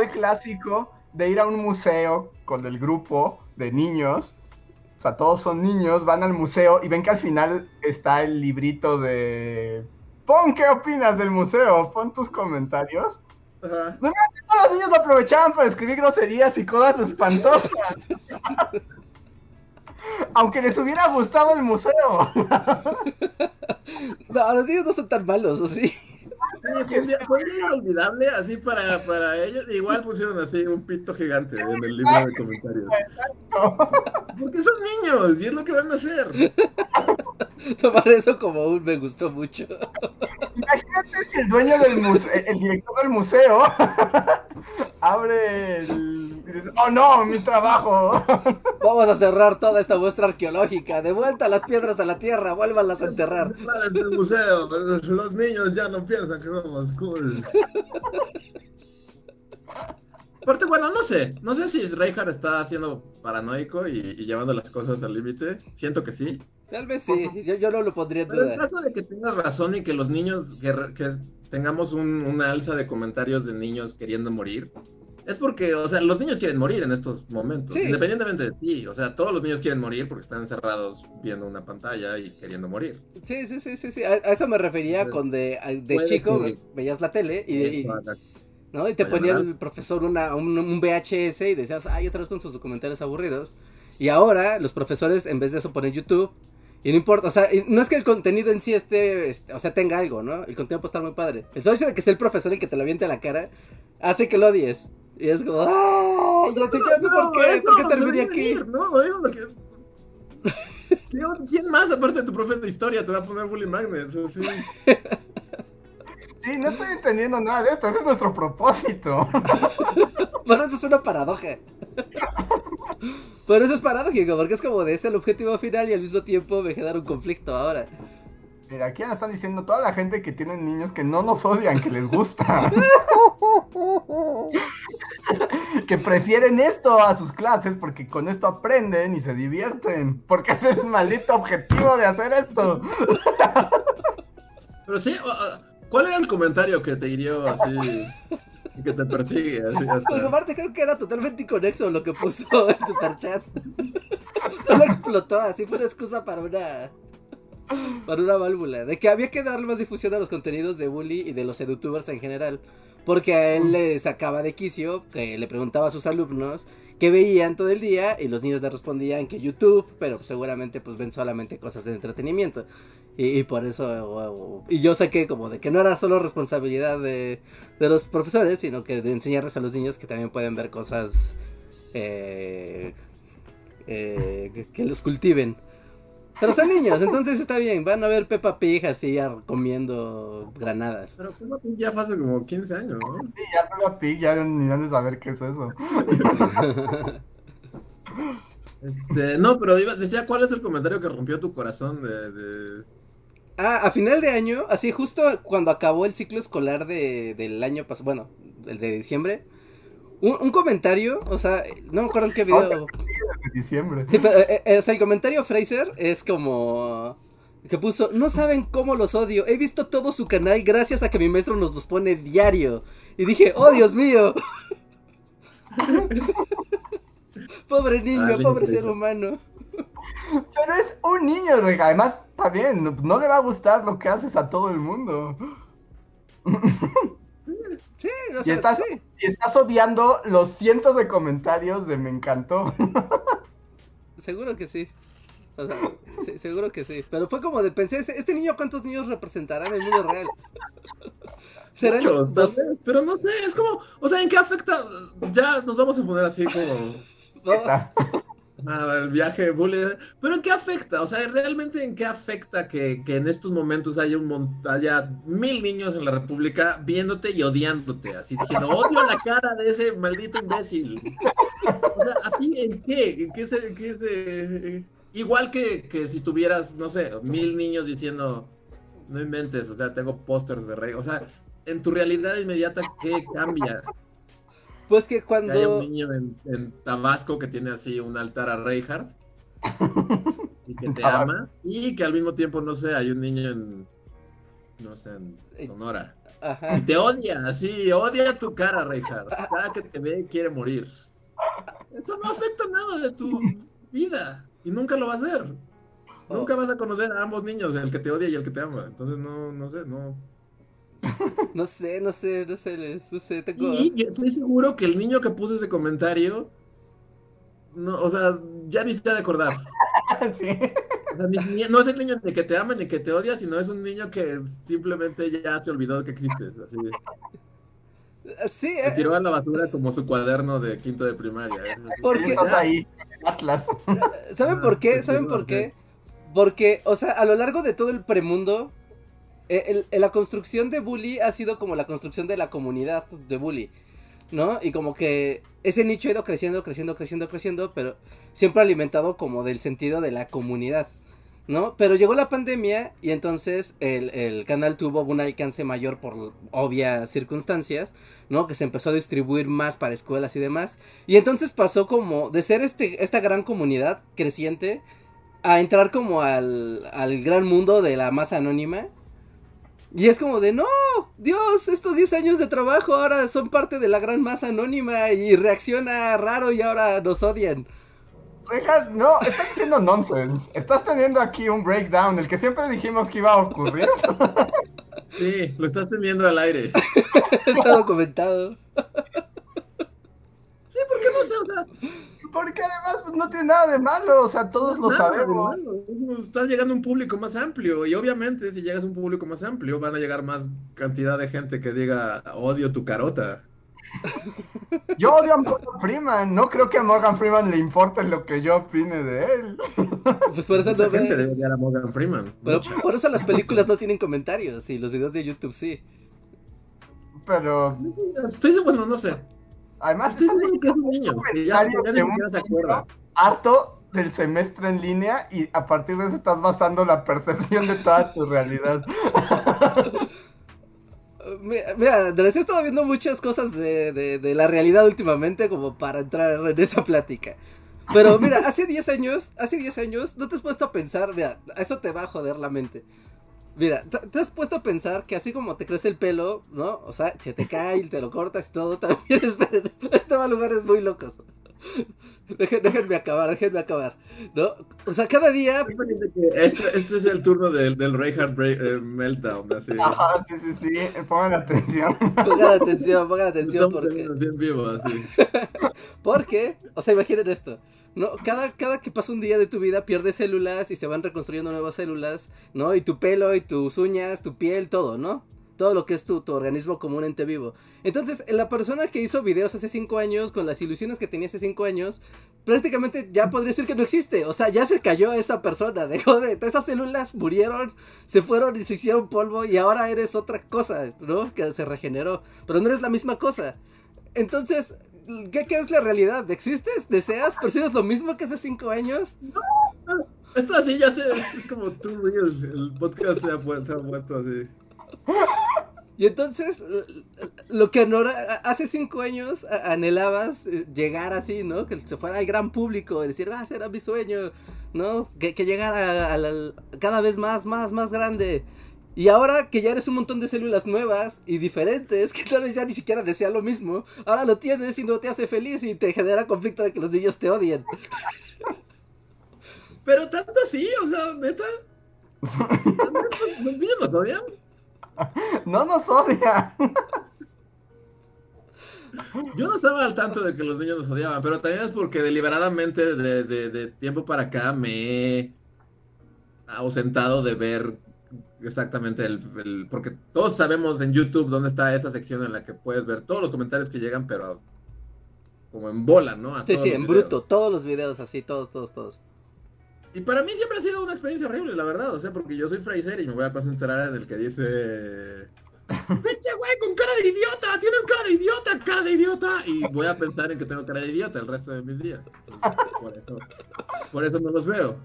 el clásico de ir a un museo con el grupo de niños. O sea, todos son niños, van al museo y ven que al final está el librito de... Pon qué opinas del museo, pon tus comentarios. Ajá. todos los niños lo aprovechaban para escribir groserías y cosas espantosas. Aunque les hubiera gustado el museo. no, los niños no son tan malos, ¿o sí? Fue, muy inolvidable así para, para ellos. Igual pusieron así un pito gigante en el libro de comentarios. Porque son niños y es lo que van a hacer. Tomar eso como un me gustó mucho. Imagínate si el dueño del museo, el director del museo, abre el... y dice, oh no, mi trabajo. Vamos a cerrar toda esta muestra arqueológica. De vuelta las piedras a la tierra, vuélvanlas a enterrar. el museo, los niños ya no piensan que somos cool. Aparte, bueno, no sé. No sé si Reinhardt está siendo paranoico y, llevando las cosas al límite. Siento que sí. Tal vez sí. Yo, no lo pondría en duda. en caso de que tengas razón y que los niños, que, que tengamos un, una alza de comentarios de niños queriendo morir, es porque, o sea, los niños quieren morir en estos momentos, independientemente de ti. O sea, todos los niños quieren morir porque están encerrados viendo una pantalla y queriendo morir. Sí, sí, sí, sí, sí. A, eso me refería con de, de chico veías la tele y, ¿no? y te ponía el profesor una, un, VHS y decías, ay, otra vez con sus documentales aburridos. Y ahora los profesores, en vez de eso, ponen YouTube. Y no importa, o sea, no es que el contenido en sí esté, este, o sea, tenga algo, ¿no? El contenido puede estar muy padre. El solo hecho de que sea el profesor el que te lo aviente a la cara hace que lo odies. Y es como, ¡ah! Yo sé no, ¿por qué? ¿Por qué terminé aquí? no, no digo lo que. ¿Quién más, aparte de tu profe de historia, te va a poner Bully Magnets? Sí. sí, no estoy entendiendo nada de esto. Ese es nuestro propósito. bueno, eso es una paradoja. Pero eso es paradójico, porque es como de ese el objetivo final y al mismo tiempo me genera un conflicto ahora. Mira, aquí nos están diciendo toda la gente que tiene niños que no nos odian, que les gusta. que prefieren esto a sus clases porque con esto aprenden y se divierten. Porque es el maldito objetivo de hacer esto. Pero sí, ¿cuál era el comentario que te hirió así? Que te persigue. Así Pues aparte creo que era totalmente inconexo lo que puso el superchat. Solo explotó, así fue una excusa para una para una válvula. De que había que darle más difusión a los contenidos de Bully y de los edutubers en general. Porque a él le sacaba de quicio, que le preguntaba a sus alumnos qué veían todo el día y los niños le respondían que YouTube, pero seguramente pues ven solamente cosas de entretenimiento. Y, por eso, y yo saqué como de que no era solo responsabilidad de, los profesores, sino que de enseñarles a los niños que también pueden ver cosas eh, eh, que los cultiven. Pero son niños, entonces está bien. Van a ver Peppa Pig así comiendo granadas. Pero Peppa Pig ya fue hace como 15 años, ¿no? Sí, ya Peppa Pig ya ni van a saber qué es eso. este, no, pero decía, ¿cuál es el comentario que rompió tu corazón de, Ah, a final de año, así justo cuando acabó el ciclo escolar de, del año pasado, bueno, el de diciembre, un, comentario, o sea, no me acuerdo en qué video. diciembre. Sí, pero eh, eh, o sea, el comentario Fraser es como que puso, no saben cómo los odio, he visto todo su canal gracias a que mi maestro nos los pone diario. Y dije, oh Dios mío. pobre niño, ah, pobre ser humano. Pero es un niño, además, está bien, no le va a gustar lo que haces a todo el mundo. Sí, y, estás, estás obviando los cientos de comentarios de me encantó. Seguro que sí. O sea, seguro que sí. Pero fue como de pensé, ¿este niño cuántos niños representará en el mundo real? Muchos, pero no sé, es como, o sea, ¿en qué afecta? Ya nos vamos a poner así como... Ah, el viaje bully. Pero ¿en qué afecta? O sea, ¿realmente en qué afecta que, en estos momentos haya un haya mil niños en la República viéndote y odiándote? Así diciendo, odio la cara de ese maldito imbécil. O sea, ¿a ti en qué? ¿En qué se, qué se... Igual que, que si tuvieras, no sé, mil niños diciendo, no inventes, o sea, tengo pósters de rey. O sea, en tu realidad inmediata, ¿qué cambia? Pues que cuando. hay un niño en, Tabasco que tiene así un altar a Reinhardt. y que te ama. Y que al mismo tiempo, no sé, hay un niño en. No sé, en Sonora. Y te odia, así, odia tu cara, Reinhardt. Cada que te ve quiere morir. Eso no afecta nada de tu vida. Y nunca lo va a hacer. Nunca vas a conocer a ambos niños, el que te odia y el que te ama. Entonces, no, no sé, no. No sé, no sé, no sé, no sé, tengo... Y estoy seguro que el niño que puso ese comentario, no, o sea, ya ni se ha de acordar. sí. no es el niño ni que te ama ni que te odia, sino es un niño que simplemente ya se olvidó que existes, así. Sí, se tiró a la basura como su cuaderno de quinto de primaria. ¿Por qué? Estás ahí, Atlas. ¿Saben por qué? ¿Saben por qué? Porque, o sea, a lo largo de todo el premundo, eh, la construcción de Bully ha sido como la construcción de la comunidad de Bully, ¿no? Y como que ese nicho ha ido creciendo, creciendo, creciendo, creciendo, pero siempre alimentado como del sentido de la comunidad. ¿no? Pero llegó la pandemia y entonces el, canal tuvo un alcance mayor por obvias circunstancias, ¿no? Que se empezó a distribuir más para escuelas y demás. Y entonces pasó como de ser este, esta gran comunidad creciente a entrar como al, al gran mundo de la masa anónima. Y es como de, no, Dios, estos 10 años de trabajo ahora son parte de la gran masa anónima y reacciona raro y ahora nos odian no, estás diciendo nonsense. Estás teniendo aquí un breakdown, el que siempre dijimos que iba a ocurrir. Sí, lo estás teniendo al aire. Está documentado. Sí, ¿por qué no sé? O sea, porque además pues, no tiene nada de malo, o sea, todos lo sabemos. Estás llegando a un público más amplio y obviamente si llegas a un público más amplio van a llegar más cantidad de gente que diga odio tu carota. Yo odio a Morgan Freeman. No creo que a Morgan Freeman le importe lo que yo opine de él. Pues por eso no gente debe odiar a Morgan Freeman. Pero por eso las películas no tienen comentarios y los videos de YouTube sí. Pero. Estoy bueno, no sé. Además, estoy seguro que es un niño. ya, se acuerda. Harto del semestre en línea y a partir de eso estás basando la percepción de toda tu realidad. Mira, les he estado viendo muchas cosas de, la realidad últimamente como para entrar en esa plática. Pero mira, hace 10 años, hace 10 años, no te has puesto a pensar, mira, eso te va a joder la mente. Mira, te has puesto a pensar que así como te crece el pelo, ¿no? O sea, si te cae y te lo cortas y todo, también es, este va a lugares muy locos déjenme acabar, déjenme acabar. ¿no? O sea, cada día. Este, este es el turno del, del Reinhardt eh, Meltdown. Así. Ajá, sí, sí, sí. Pongan atención. Pongan atención, pongan atención. Porque... En vivo, así. porque, o sea, imaginen esto. ¿No? Cada, cada que pasa un día de tu vida pierdes células y se van reconstruyendo nuevas células, ¿no? Y tu pelo y tus uñas, tu piel, todo, ¿no? todo lo que es tu, tu, organismo como un ente vivo. Entonces, la persona que hizo videos hace 5 años, con las ilusiones que tenía hace 5 años, prácticamente ya podría decir que no existe. O sea, ya se cayó esa persona, dejó de... Esas células murieron, se fueron y se hicieron polvo y ahora eres otra cosa, ¿no? Que se regeneró. Pero no eres la misma cosa. Entonces, ¿qué, qué es la realidad? ¿Existes? ¿Deseas? ¿Percibes lo mismo que hace 5 años? No, esto así ya se, es como tú, el podcast se ha, se ha puesto así. Y entonces, lo que hace cinco años anhelabas eh, llegar así, ¿no? Que se fuera al gran público y decir, ah, será mi sueño, ¿no? Que, llegara a, cada vez más, más, más grande. Y ahora que ya eres un montón de células nuevas y diferentes, que tal vez ya ni siquiera desea lo mismo, ahora lo tienes y no te hace feliz y te genera conflicto de que los niños te odien. Pero tanto así, o sea, neta. ¿Los niños nos odian? no nos odia. Yo no estaba al tanto de que los niños nos odiaban, pero también es porque deliberadamente de, tiempo para acá me he ausentado de ver exactamente el, Porque todos sabemos en YouTube dónde está esa sección en la que puedes ver todos los comentarios que llegan, pero como en bola, ¿no? sí, sí, en bruto, todos los videos así, todos, todos, todos. Y para mí siempre ha sido una experiencia horrible, la verdad. O sea, porque yo soy Fraser y me voy a concentrar en el que dice. ¡Pinche güey con cara de idiota! ¡Tienes cara de idiota! ¡Cara de idiota! Y voy a pensar en que tengo cara de idiota el resto de mis días. por, eso, por eso no los veo.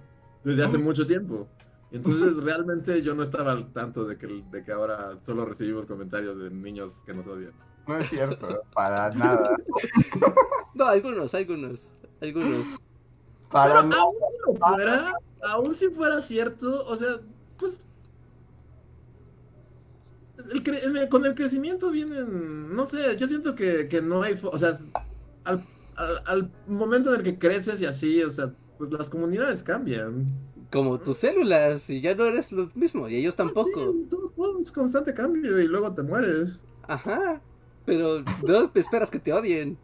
Desde hace mucho tiempo. Entonces, realmente yo no estaba al tanto de que, de que ahora solo recibimos comentarios de niños que nos odian. No es cierto, para nada. No, algunos, algunos. Algunos. Pero aún si fuera, aún si fuera cierto, o sea, pues con el crecimiento vienen, no sé, yo siento que, no hay, o sea, al, momento en el que creces y así, o sea, pues las comunidades cambian. Como tus células, y ya no eres lo mismo, y ellos ah, tampoco. todo, es constante cambio y luego te mueres. Ajá, pero no esperas que te odien.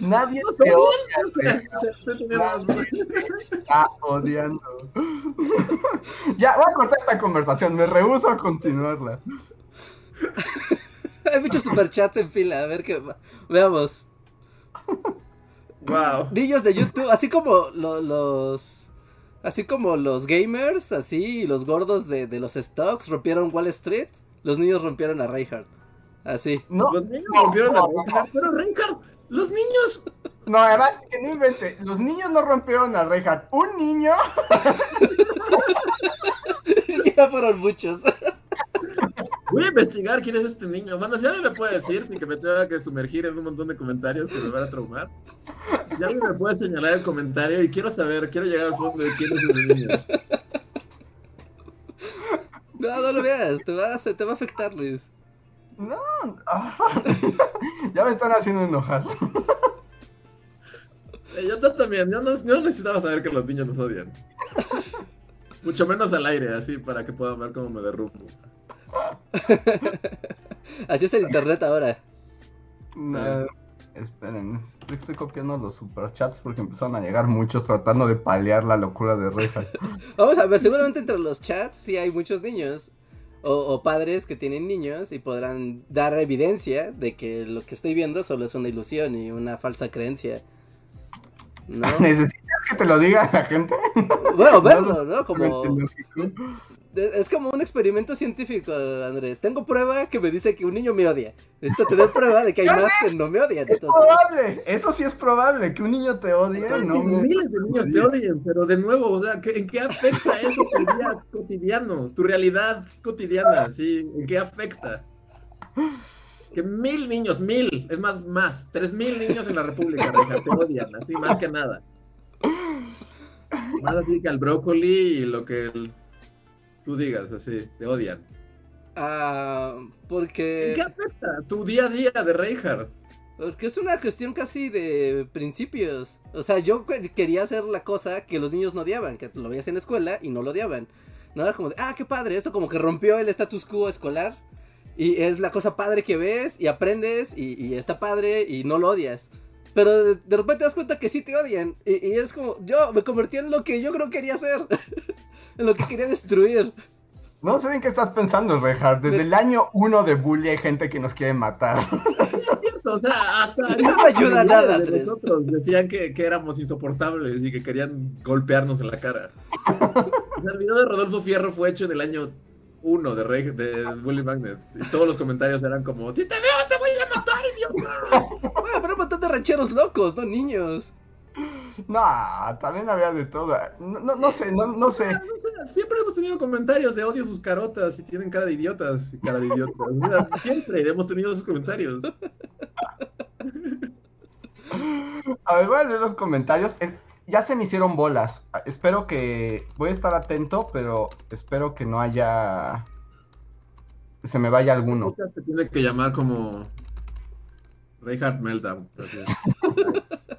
Nadie te odia. está odiando. ya, voy a cortar esta conversación. Me rehuso a continuarla. Hay muchos superchats en fila. A ver qué. Veamos. Wow. Niños de YouTube, así como los. Así como los gamers, así, los gordos de, de los stocks rompieron Wall Street, los niños rompieron a Reinhardt. Así. No, los niños rompieron a Reinhardt, pero Reinhardt los niños No, además, que no invente. Los niños no rompieron la reja. Un niño. ya fueron muchos. Voy a investigar quién es este niño. Bueno, si alguien me puede decir sin que me tenga que sumergir en un montón de comentarios que me van a traumar. Si alguien me puede señalar el comentario y quiero saber, quiero llegar al fondo de quién es ese niño. No, no lo veas, te va a, te va a afectar, Luis. No, ya me están haciendo enojar. Eh, yo también, yo no, necesitaba saber que los niños nos odian. Mucho menos al aire, así, para que puedan ver cómo me derrumbo. así es el internet ahora. esperen, estoy, copiando los superchats porque empezaron a llegar muchos tratando de paliar la locura de Reja. Vamos a ver, seguramente entre los chats sí hay muchos niños. O, padres que tienen niños y podrán dar evidencia de que lo que estoy viendo solo es una ilusión y una falsa creencia. ¿No? ¿Necesitas que te lo diga la gente? Bueno, verlo, ¿no? Como es como un experimento científico, Andrés. Tengo prueba que me dice que un niño me odia. Necesito tener prueba de que hay más que no me odian. Es probable, eso sí es probable, que un niño te odie. No, miles de niños te odien, pero de nuevo, o sea, ¿en qué afecta eso tu día cotidiano? Tu realidad cotidiana, ¿sí? ¿En qué afecta? Que mil niños, mil, es más, más, tres mil niños en la República, te odian, así, más que nada. Más así que al brócoli y lo que el tú digas así, te odian. Ah, porque... ¿En qué afecta tu día a día de Reinhardt? Porque es una cuestión casi de principios. O sea, yo quería hacer la cosa que los niños no odiaban, que lo veías en la escuela y no lo odiaban. No era como de, ah, qué padre, esto como que rompió el status quo escolar. Y es la cosa padre que ves y aprendes y, está padre y no lo odias. Pero de, repente te das cuenta que sí te odian. Y, y, es como, yo me convertí en lo que yo creo que quería hacer. en lo que quería destruir. No sé en qué estás pensando, Reinhardt. Desde el año uno de Bully hay gente que nos quiere matar. es cierto, o sea, hasta no me ayuda nada. De nosotros decían que, que, éramos insoportables y que querían golpearnos en la cara. O sea, el video de Rodolfo Fierro fue hecho en el año uno de, Rey, de Bully Magnets. Y todos los comentarios eran como: Si te veo, te voy a matar, idiota. bueno, pero un montón de rancheros locos, no niños. No, también había de todo. No, no, sé, no, no sé. Siempre hemos tenido comentarios de odio sus carotas y tienen cara de idiotas y cara de idiotas. siempre hemos tenido esos comentarios. A ver, voy a leer los comentarios. Eh, ya se me hicieron bolas. Espero que. Voy a estar atento, pero espero que no haya. Se me vaya alguno. Te tiene que llamar como. Reinhardt Meltdown.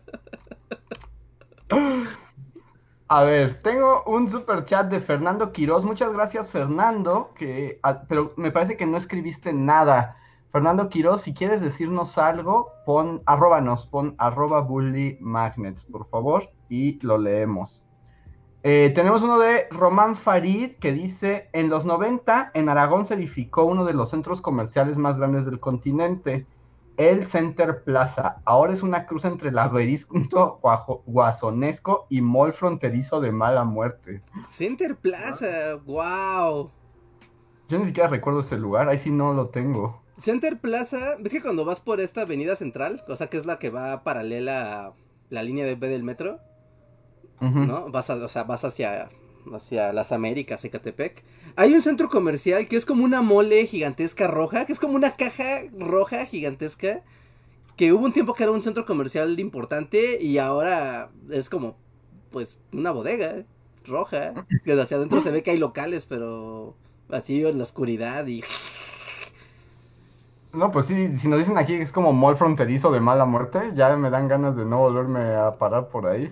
A ver, tengo un super chat de Fernando Quiroz. Muchas gracias, Fernando. Que, pero me parece que no escribiste nada. Fernando Quiroz, si quieres decirnos algo, pon, arróbanos, pon arroba bully magnets, por favor, y lo leemos. Eh, tenemos uno de Román Farid que dice, en los 90 en Aragón se edificó uno de los centros comerciales más grandes del continente el Center Plaza. Ahora es una cruz entre laberinto guasonesco y mall fronterizo de mala muerte. Center Plaza, wow. Yo ni siquiera recuerdo ese lugar, ahí sí no lo tengo. Center Plaza, ¿ves que cuando vas por esta avenida central, o sea que es la que va paralela a la línea de B del metro? ¿No? Vas, o sea, vas hacia hacia las Américas, Ecatepec, hay un centro comercial que es como una mole gigantesca roja, que es como una caja roja gigantesca, que hubo un tiempo que era un centro comercial importante y ahora es como, pues, una bodega roja, que hacia adentro se ve que hay locales, pero así en la oscuridad y... No, pues sí, si nos dicen aquí que es como mall fronterizo de mala muerte, ya me dan ganas de no volverme a parar por ahí.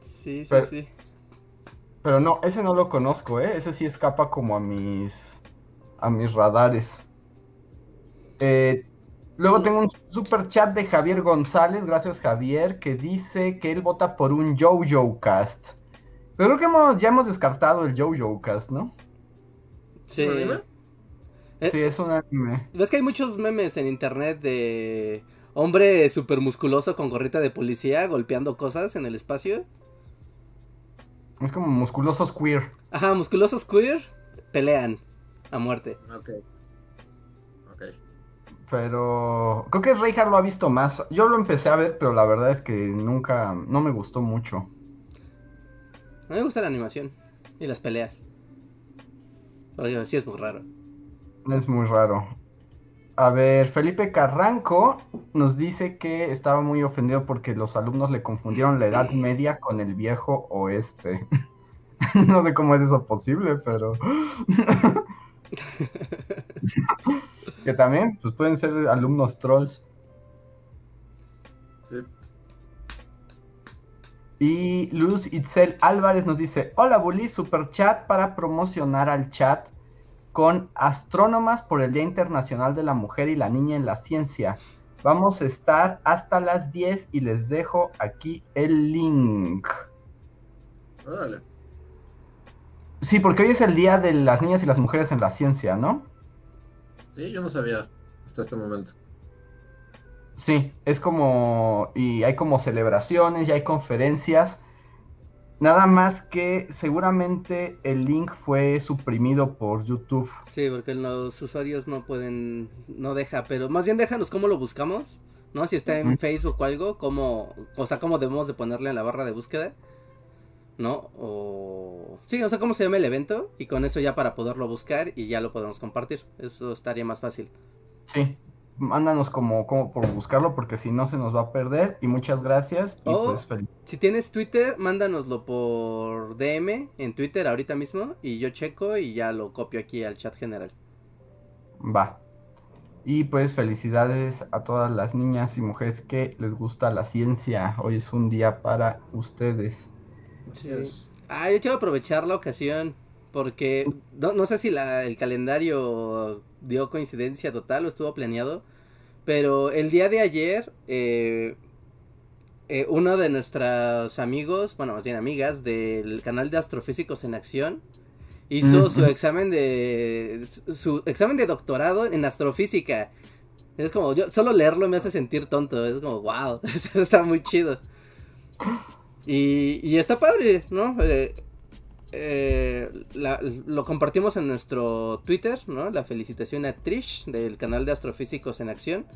Sí, sí, sí. Pero no, ese no lo conozco, ¿eh? Ese sí escapa como a mis, a mis radares. Eh, luego tengo un super chat de Javier González, gracias Javier, que dice que él vota por un Jojo Cast. Pero creo que ya hemos descartado el Jojo Cast, ¿no? Sí. Eh, sí, es un anime. ¿Ves que hay muchos memes en internet de hombre super musculoso con gorrita de policía golpeando cosas en el espacio? Es como musculosos queer. Ajá, musculosos queer pelean a muerte. Ok. Ok. Pero creo que Reinhardt lo ha visto más. Yo lo empecé a ver, pero la verdad es que nunca, no me gustó mucho. A mí me gusta la animación y las peleas. Porque sí es muy raro. Es muy raro. A ver, Felipe Carranco nos dice que estaba muy ofendido porque los alumnos le confundieron la Edad Media con el viejo oeste. no sé cómo es eso posible, pero... que también pues, pueden ser alumnos trolls. Sí. Y Luz Itzel Álvarez nos dice, hola Bully, super chat para promocionar al chat con Astrónomas por el Día Internacional de la Mujer y la Niña en la Ciencia. Vamos a estar hasta las 10 y les dejo aquí el link. Sí, porque hoy es el Día de las Niñas y las Mujeres en la Ciencia, ¿no? Sí, yo no sabía hasta este momento. Sí, es como, y hay como celebraciones, y hay conferencias Nada más que seguramente el link fue suprimido por YouTube. Sí, porque los usuarios no pueden, no deja, pero más bien déjanos cómo lo buscamos, ¿no? Si está en Facebook o algo, cómo, o sea, cómo debemos de ponerle en la barra de búsqueda, ¿no? O... Sí, o sea, cómo se llama el evento y con eso ya para poderlo buscar y ya lo podemos compartir. Eso estaría más fácil. Sí, mándanos como, como por buscarlo porque si no se nos va a perder y muchas gracias y pues feliz. Si tienes Twitter, mándanoslo por DM en Twitter ahorita mismo y yo checo y ya lo copio aquí al chat general. Va. Y pues felicidades a todas las niñas y mujeres que les gusta la ciencia. Hoy es un día para ustedes. Así Ah, yo quiero aprovechar la ocasión porque no, no sé si la, el calendario dio coincidencia total o estuvo planeado, pero el día de ayer eh, eh, uno de nuestros amigos, bueno, más bien amigas del canal de Astrofísicos en Acción, hizo su examen de su examen de doctorado en astrofísica. Es como, yo solo leerlo me hace sentir tonto, es como, wow, está muy chido. Y, y está padre, ¿no? Eh, eh, lo compartimos en nuestro Twitter, ¿no? La felicitación a Trish del canal de Astrofísicos en Acción,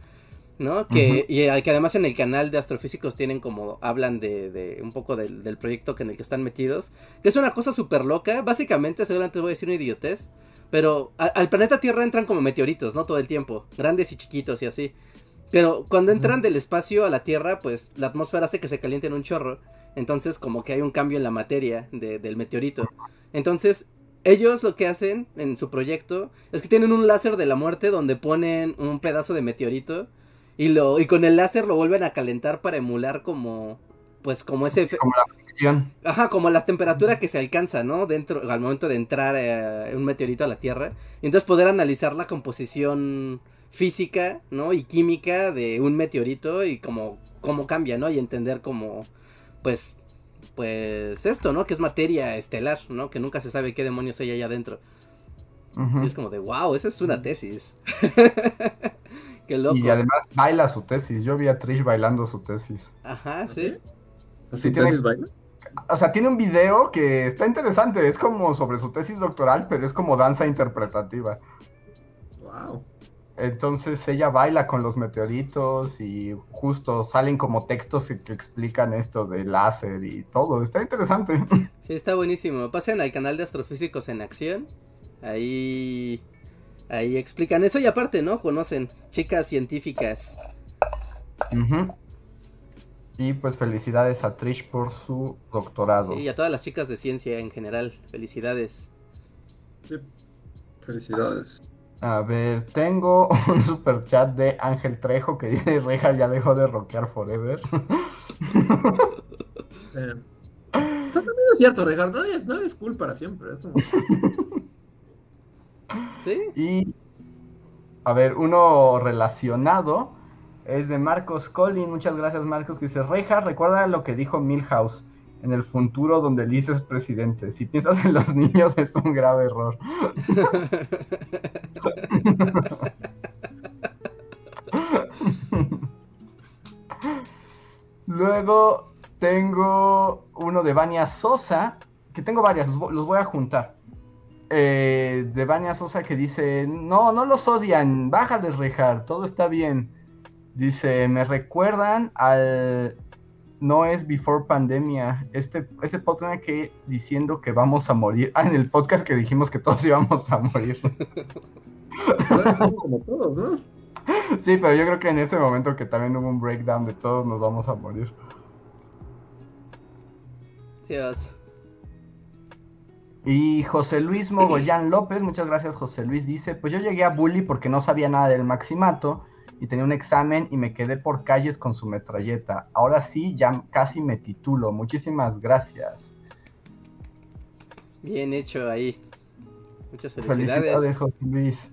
¿no? Que, y que además en el canal de Astrofísicos tienen como, hablan de, un poco del, proyecto que en el que están metidos, que es una cosa súper loca, básicamente, seguramente voy a decir una idiotez, pero al planeta Tierra entran como meteoritos, ¿no? Todo el tiempo, grandes y chiquitos y así. Pero cuando entran del espacio a la Tierra, pues la atmósfera hace que se calienten un chorro. Entonces como que hay un cambio en la materia del meteorito. Entonces ellos lo que hacen en su proyecto es que tienen un láser de la muerte donde ponen un pedazo de meteorito y lo y con el láser lo vuelven a calentar para emular como pues como ese como la fricción. Ajá, como la temperatura que se alcanza, ¿no? Dentro al momento de entrar eh, un meteorito a la Tierra y entonces poder analizar la composición física, ¿no? y química de un meteorito y como cómo cambia, ¿no? y entender cómo pues, pues esto, ¿no? Que es materia estelar, ¿no? Que nunca se sabe qué demonios hay allá adentro. Y es como de, wow, esa es una tesis. qué loco. Y además baila su tesis. Yo vi a Trish bailando su tesis. Ajá, ¿Ah, sí. ¿Su tesis baila? O sea, tiene un video que está interesante. Es como sobre su tesis doctoral, pero es como danza interpretativa. Entonces ella baila con los meteoritos y justo salen como textos que, explican esto del láser y todo. Está interesante. Sí, está buenísimo. Pasen al canal de Astrofísicos en Acción. Ahí, ahí explican eso y aparte, ¿no? Conocen chicas científicas. Y pues felicidades a Trish por su doctorado. Sí, y a todas las chicas de ciencia en general. Felicidades. Sí. Felicidades. A ver, tengo un super chat de Ángel Trejo que dice Reja ya dejó de rockear forever. Sí. Eso también es cierto, Reja, nadie, nadie, es cool para siempre. ¿Sí? Y a ver, uno relacionado es de Marcos Collin. Muchas gracias, Marcos, que dice Reja, recuerda lo que dijo Milhouse en el futuro donde Liz es presidente. Si piensas en los niños es un grave error. Luego tengo uno de Vania Sosa, que tengo varias, los, voy a juntar. eh, de Vania Sosa que dice, no, no los odian, bájales, Rejar, todo está bien. Dice, me recuerdan al no es Before Pandemia, este, este podcast que diciendo que vamos a morir. Ah, en el podcast que dijimos que todos íbamos a morir. Como todos, ¿no? Sí, pero yo creo que en ese momento que también hubo un breakdown de todos nos vamos a morir. Dios. Y José Luis Mogollán López, muchas gracias José Luis, dice, pues yo llegué a Bully porque no sabía nada del Maximato y tenía un examen y me quedé por calles con su metralleta. Ahora sí, ya casi me titulo. Muchísimas gracias. Bien hecho ahí. Muchas felicidades. José Luis.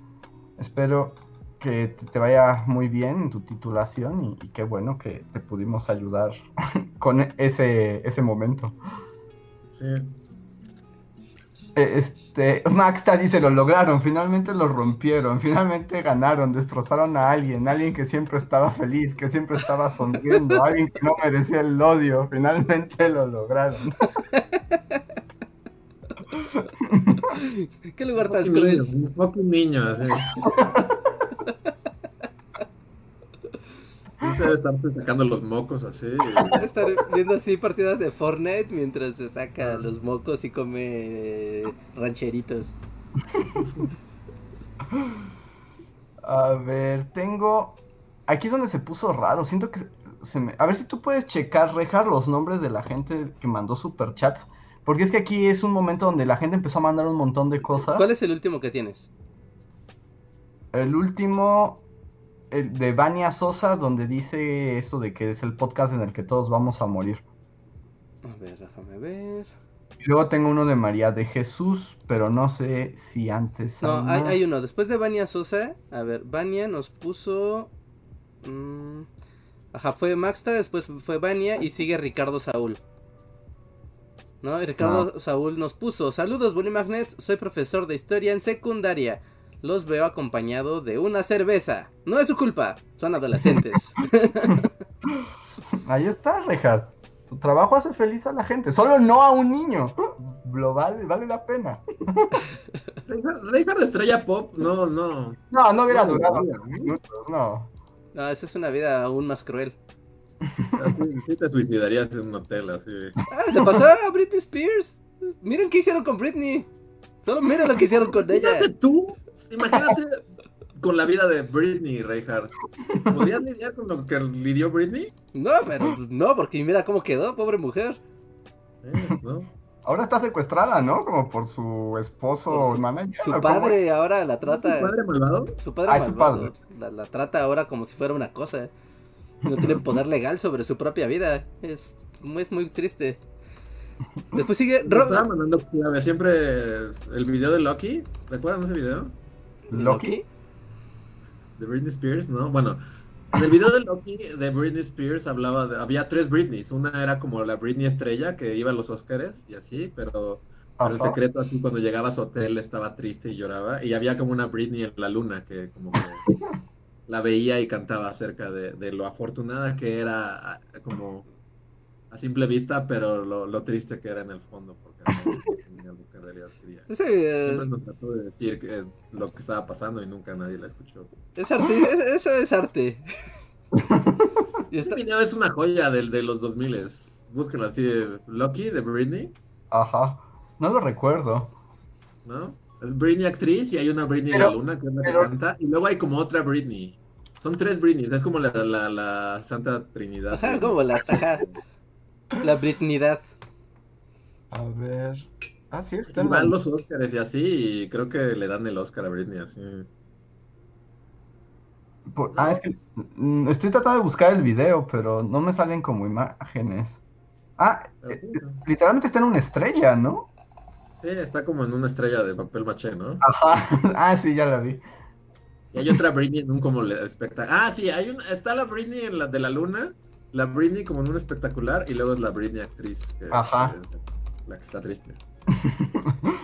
Espero que te vaya muy bien en tu titulación y, qué bueno que te pudimos ayudar con ese, ese momento. Sí. Eh, este, Maxta dice, lo lograron, finalmente lo rompieron, finalmente ganaron, destrozaron a alguien, alguien que siempre estaba feliz, que siempre estaba sonriendo, alguien que no merecía el odio, finalmente lo lograron. ¿Qué lugar tan cruel? Un niño, así. Debe estar sacando los mocos así. Debe estar viendo así partidas de Fortnite mientras se saca los mocos y come rancheritos. A ver, tengo. Aquí es donde se puso raro. Siento que se me. A ver si tú puedes checar, rejar los nombres de la gente que mandó superchats. Porque es que aquí es un momento donde la gente empezó a mandar un montón de cosas. ¿Cuál es el último que tienes? El último de Vania Sosa, donde dice eso de que es el podcast en el que todos vamos a morir. A ver, déjame ver. Y luego tengo uno de María de Jesús, pero no sé si antes. No, hay, uno. Después de Vania Sosa, a ver, Vania nos puso. Mm, ajá, fue Maxta, después fue Vania y sigue Ricardo Saúl. ¿No? Y Ricardo ah. Saúl nos puso: Saludos, Bully Magnets, soy profesor de historia en secundaria los veo acompañado de una cerveza. No es su culpa, son adolescentes. Ahí está, Reinhardt. Tu trabajo hace feliz a la gente, solo no a un niño. Lo vale, vale la pena. Reinhardt estrella pop, no, no. No, no hubiera durado minutos, no. No, esa es una vida aún más cruel. Así, te suicidarías en un hotel así. Ah, le pasó a Britney Spears. Miren qué hicieron con Britney. Solo mira lo que hicieron con ella. Imagínate tú, imagínate con la vida de Britney, Reinhardt. ¿Podrías lidiar con lo que lidió Britney? No, pero pues, no, porque mira cómo quedó, pobre mujer. Sí, ¿no? Ahora está secuestrada, ¿no? Como por su esposo su, manager. Su padre ahora la trata. ¿Su padre malvado? Su padre ah, malvado. La, la, trata ahora como si fuera una cosa. No tiene poder legal sobre su propia vida. Es, es muy triste. Después sigue. estaba mandando siempre el video de Loki. ¿Recuerdan ese video? ¿Loki? De Britney Spears, ¿no? Bueno, en el video de Loki de Britney Spears hablaba de. Había tres Britneys. Una era como la Britney estrella que iba a los Oscars y así, pero. el secreto, así cuando llegaba a su hotel estaba triste y lloraba. Y había como una Britney en la luna que como que la veía y cantaba acerca de, de lo afortunada que era como a simple vista, pero lo, lo, triste que era en el fondo, porque no tenía lo que en realidad quería. Ese, Siempre nos trató de decir que, lo que estaba pasando y nunca nadie la escuchó. Es arte, eso es arte. y Este video es una joya del de los 2000 Búsquenlo así, de Lucky, de Britney. Ajá, no lo recuerdo. ¿No? Es Britney actriz y hay una Britney en la luna que es la que canta. Y luego hay como otra Britney. Son tres Britneys, es como la, la, la Santa Trinidad. Ajá, como la taja. La Britnidad. A ver. Ah, sí, está. Van los Oscars y así, y creo que le dan el Oscar a Britney así. ah, es que mm, estoy tratando de buscar el video, pero no me salen como imágenes. Ah, eh, literalmente está en una estrella, ¿no? Sí, está como en una estrella de papel maché, ¿no? Ajá, ah, sí, ya la vi. Y hay otra Britney en un como espectáculo. Ah, sí, hay una, está la Britney en la de la luna la Britney como en un espectacular y luego es la Britney actriz, que Ajá. la que está triste.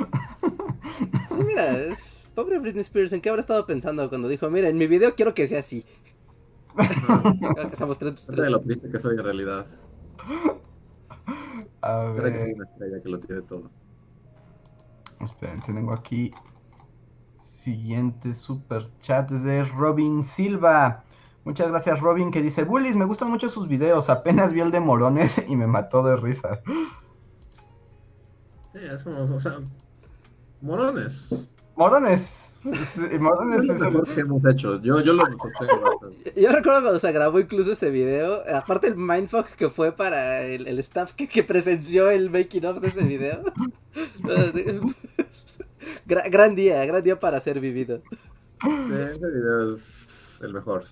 Sí, mira, es pobre Britney Spears, ¿en qué habrá estado pensando cuando dijo, mira, en mi video quiero que sea así? Creo que estamos tres, de lo triste que soy en realidad. A ver. que hay una estrella que lo tiene todo. Esperen, tengo aquí. Siguiente super chat es de Robin Silva. Muchas gracias, Robin, que dice: Bullies, me gustan mucho sus videos. Apenas vi el de Morones y me mató de risa. Sí, es como, o sea, Morones. Morones. Morones es, lo que hemos hecho. Yo, yo lo sostengo Yo recuerdo cuando se grabó incluso ese video. Aparte el mindfuck que fue para el, el staff que, que, presenció el making of de ese video. gran, día, gran día para ser vivido. Sí, ese video es el mejor.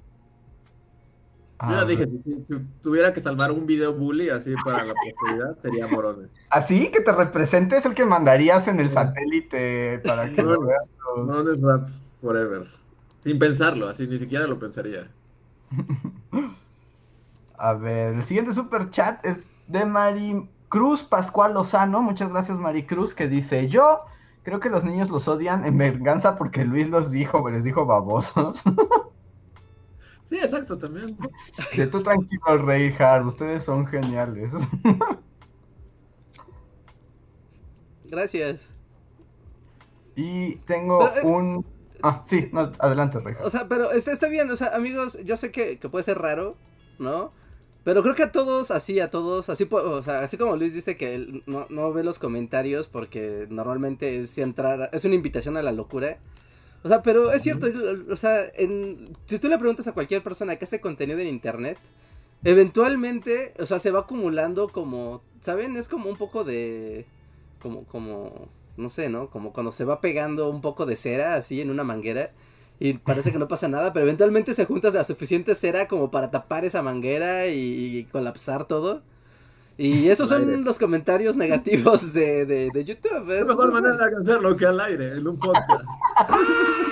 Yo ya ah, dije, si, tuviera que salvar un video bully así para la posteridad, sería Morones. ¿Así? ¿Que te representes el que mandarías en el satélite para que lo veas? Morones Rap Forever. Sin pensarlo, así ni siquiera lo pensaría. A ver, el siguiente super chat es de Mari Cruz Pascual Lozano. Muchas gracias, Mari Cruz, que dice: Yo creo que los niños los odian en venganza porque Luis los dijo, les dijo babosos. Sí, exacto, también. Que tú tranquilo, Rey Hard, ustedes son geniales. Gracias. Y tengo eh, un... Ah, sí, no, adelante, Rey. O sea, pero está, está bien, o sea, amigos, yo sé que, puede ser raro, ¿no? Pero creo que a todos, así, a todos, así, o sea, así como Luis dice que él no, no ve los comentarios porque normalmente es entrar, es una invitación a la locura. O sea, pero es cierto, o sea, en, si tú le preguntas a cualquier persona que hace contenido en internet, eventualmente, o sea, se va acumulando como, ¿saben? Es como un poco de, como, como, no sé, ¿no? Como cuando se va pegando un poco de cera así en una manguera y parece que no pasa nada, pero eventualmente se junta la suficiente cera como para tapar esa manguera y colapsar todo. Y esos son los comentarios negativos de, de, de YouTube. Es la mejor manera de hacerlo que al aire, en un podcast.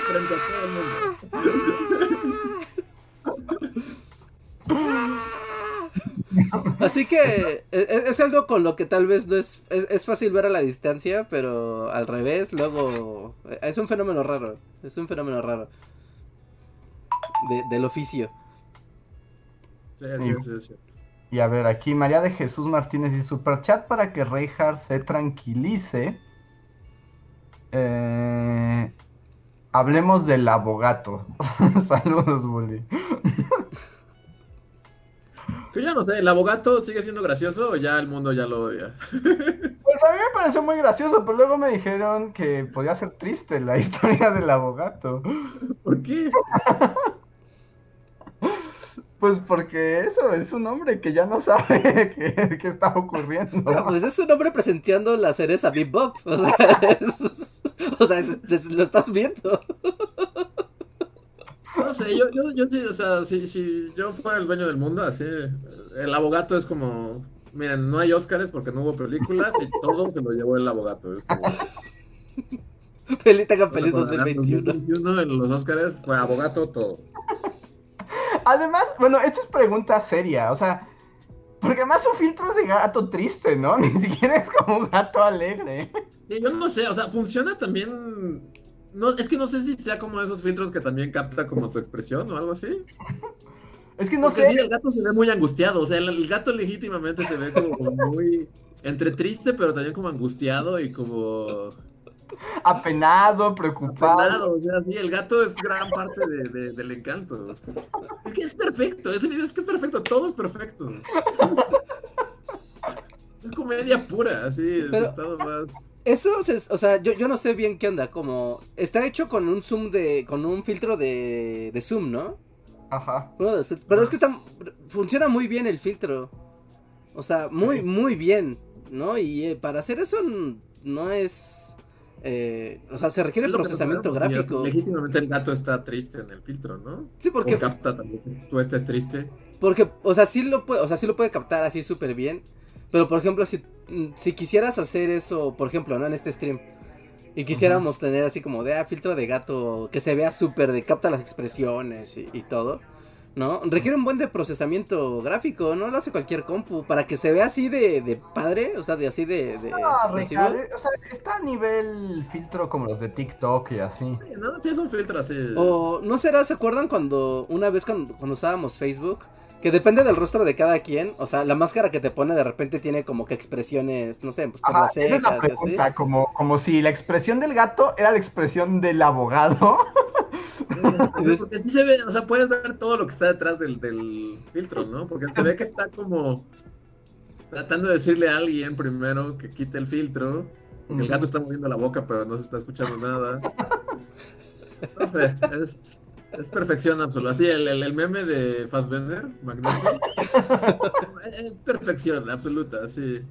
Frente a todo el mundo. Así que e, e, es, algo con lo que tal vez no es, es, fácil ver a la distancia, pero al revés, luego es un fenómeno raro, es un fenómeno raro de, del oficio. Sí, sí, sí, sí. Y a ver, aquí María de Jesús Martínez y Superchat para que Reinhardt se tranquilice. Eh, hablemos del abogato. Saludos, Bully. Yo ya no sé, ¿el abogato sigue siendo gracioso o ya el mundo ya lo odia? Pues a mí me pareció muy gracioso, pero luego me dijeron que podía ser triste la historia del abogato. ¿Por qué? Pues porque eso, es un hombre que ya no sabe qué, está ocurriendo. pues es un hombre presenteando la cereza Bob. O sea, o sea lo estás viendo. No sé, yo, yo, yo sí, o sea, si, si yo fuera el dueño del mundo, así, el abogado es como, miren, no hay Óscares porque no hubo películas y todo se lo llevó el abogado. Es como... Feliz, feliz 2021. 2021 en los Óscares fue abogado todo. Además, bueno, esto es pregunta seria, o sea, porque además su filtro es de gato triste, ¿no? Ni siquiera es como un gato alegre. Sí, yo no sé, o sea, funciona también. No, es que no sé si sea como esos filtros que también capta como tu expresión o algo así. Es que no sé. Sí, el gato se ve muy angustiado, o sea, el, gato legítimamente se ve como muy entre triste, pero también como angustiado y como apenado, preocupado. Apenado, o sea, sí, el gato es gran parte de, del encanto. Es que es perfecto, es, es que es perfecto, todo es perfecto. es comedia pura, así, es estado más... Eso, o sea, yo, yo no sé bien qué onda, como... Está hecho con un zoom de... con un filtro de, de zoom, ¿no? Ajá. pero es que está, funciona muy bien el filtro. O sea, muy, muy bien, ¿no? Y eh, para hacer eso no es eh, o sea, se requiere procesamiento gráfico. Legítimamente el gato está triste en el filtro, ¿no? Sí, porque. O capta también tú estés triste. Porque, o sea, sí lo puede, o sea, sí lo puede captar así súper bien. Pero, por ejemplo, si, mm, si quisieras hacer eso, por ejemplo, ¿no? En este stream. Y quisiéramos tener así como de, ah, filtro de gato que se vea súper, de capta las expresiones y todo. ¿No? Requiere un buen de procesamiento gráfico, no lo hace cualquier compu, para que se vea así de, de padre, o sea, de así de, de o sea, está a nivel filtro como los de TikTok y así. Sí, no, sí es un filtro así. O, ¿no será, se acuerdan cuando, una vez cuando, cuando usábamos Facebook, Que depende del rostro de cada quien. O sea, la máscara que te pone de repente tiene como que expresiones, no sé, pues por las cejas, esa es la pregunta, como, como si la expresión del gato era la expresión del abogado. Porque sí se ve, o sea, puedes ver todo lo que está detrás del, del filtro, ¿no? Porque se ve que está como tratando de decirle a alguien primero que quite el filtro. Porque el gato está moviendo la boca, pero no se está escuchando nada. No sé, es, es perfección absoluta. Así, el, el, meme de Fassbender, Magneto, es perfección absoluta, sí.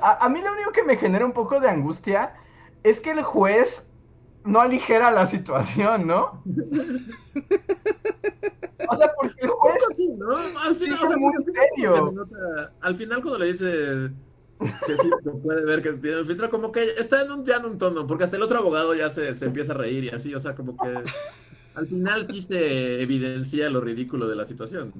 A, a, mí lo único que me genera un poco de angustia es que el juez no aligera la situación, ¿no? o sea, porque el juez... Sí, ¿no? Al final, o sea, muy serio. Nota, al final cuando le dice que sí, que puede ver que tiene el filtro, como que está en un, ya en un tono, porque hasta el otro abogado ya se, se empieza a reír y así, o sea, como que al final sí se evidencia lo ridículo de la situación.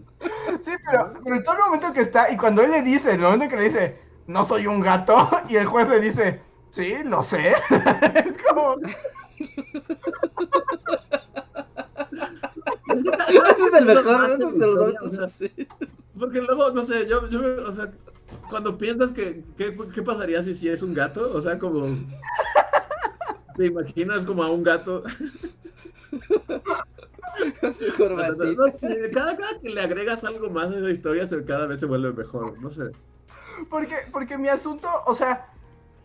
Sí, pero, pero en todo el momento que está, y cuando él le dice, en el momento que le dice, no soy un gato, y el juez le dice, sí, lo sé, es como... Ese es el mejor, ese es el mejor. Porque luego, no sé, yo, yo, o sea, cuando piensas que, ¿qué, ¿qué pasaría si, si es un gato? O sea, como... ¿Te imaginas como a un gato? no, cada, cada, que le agregas algo más a esa historia, cada vez se vuelve mejor, no sé. Porque, porque mi asunto, o sea,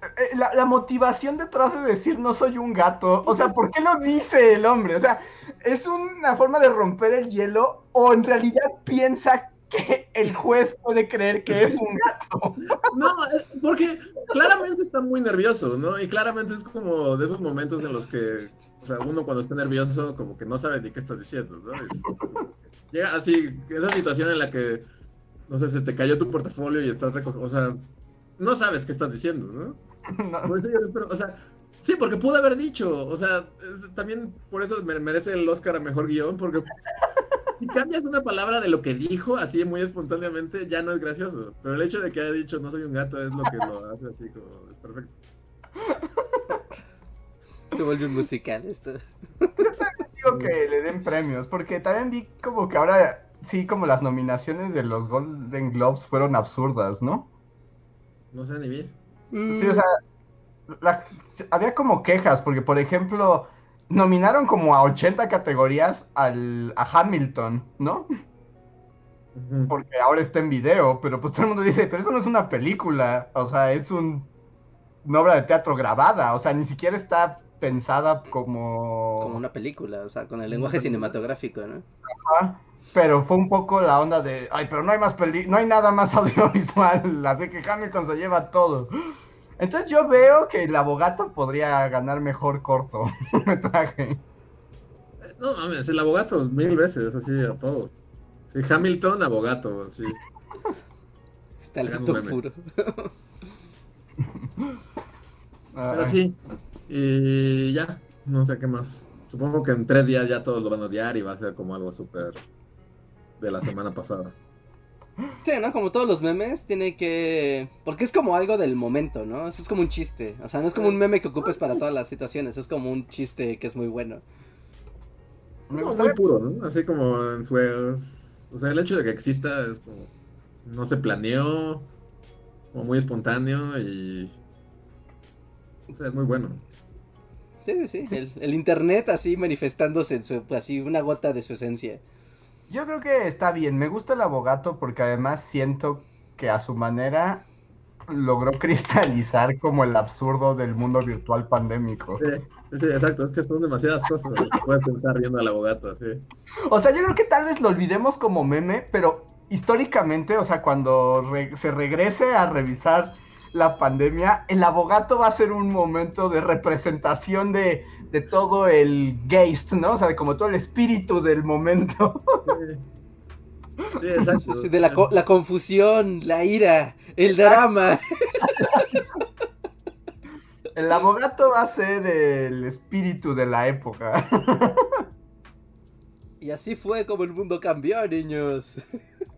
eh, la, la, motivación detrás de decir no soy un gato, o sea, ¿por qué lo dice el hombre? O sea, ¿es una forma de romper el hielo o en realidad piensa que el juez puede creer que es un gato? No, es porque claramente está muy nervioso, ¿no? Y claramente es como de esos momentos en los que o sea, uno cuando está nervioso como que no sabe ni qué estás diciendo, ¿no? llega así, esa situación en la que, no sé, se te cayó tu portafolio y estás recogiendo, o sea, no sabes qué estás diciendo, ¿no? Por eso yo espero, o sea, sí, porque pudo haber dicho, o sea, también por eso merece el Oscar a Mejor Guión, porque si cambias una palabra de lo que dijo así muy espontáneamente, ya no es gracioso. Pero el hecho de que haya dicho no soy un gato es lo que lo hace así como, es perfecto. Se vuelve musical esto. Digo que le den premios, porque también vi como que ahora sí, como las nominaciones de los Golden Globes fueron absurdas, ¿no? No sé ni bien. Sí, o sea, había como quejas, porque por ejemplo, nominaron como a 80 categorías al, a Hamilton, ¿no? Porque ahora está en video, pero pues todo el mundo dice, pero eso no es una película, o sea, es un, una obra de teatro grabada, o sea, ni siquiera está pensada como... Como una película, o sea, con el lenguaje cinematográfico, ¿no? Ajá. Pero fue un poco la onda de, ay, pero no hay más peli no hay nada más audiovisual, así que Hamilton se lleva todo. Entonces yo veo que el abogado podría ganar mejor corto metraje. No mames, el abogado mil veces, así a todo. Sí, Hamilton, abogado, así. Talento puro. Pero sí, y ya, no sé qué más. Supongo que en tres días ya todos lo van a odiar y va a ser como algo súper de la semana pasada. Sí, ¿no? Como todos los memes, tiene que... Porque es como algo del momento, ¿no? Es como un chiste. O sea, no es como un meme que ocupes para todas las situaciones. Es como un chiste que es muy bueno. No, muy puro, ¿no? Así como en su... O sea, el hecho de que exista es como... No se planeó. Como muy espontáneo y... O sea, es muy bueno. Sí, sí, sí. El, internet así manifestándose en su, así una gota de su esencia. Yo creo que está bien. Me gusta el abogado porque además siento que a su manera logró cristalizar como el absurdo del mundo virtual pandémico. Sí, sí, exacto. Es que son demasiadas cosas que puedes pensar viendo al abogado, sí. O sea, yo creo que tal vez lo olvidemos como meme, pero históricamente, o sea, cuando se regrese a revisar la pandemia, el abogado va a ser un momento de representación de, de todo el geist, ¿no? O sea, de como todo el espíritu del momento. Sí, sí exacto. de la, la, confusión, la ira, el drama. El abogado va a ser el espíritu de la época. Y así fue como el mundo cambió, niños.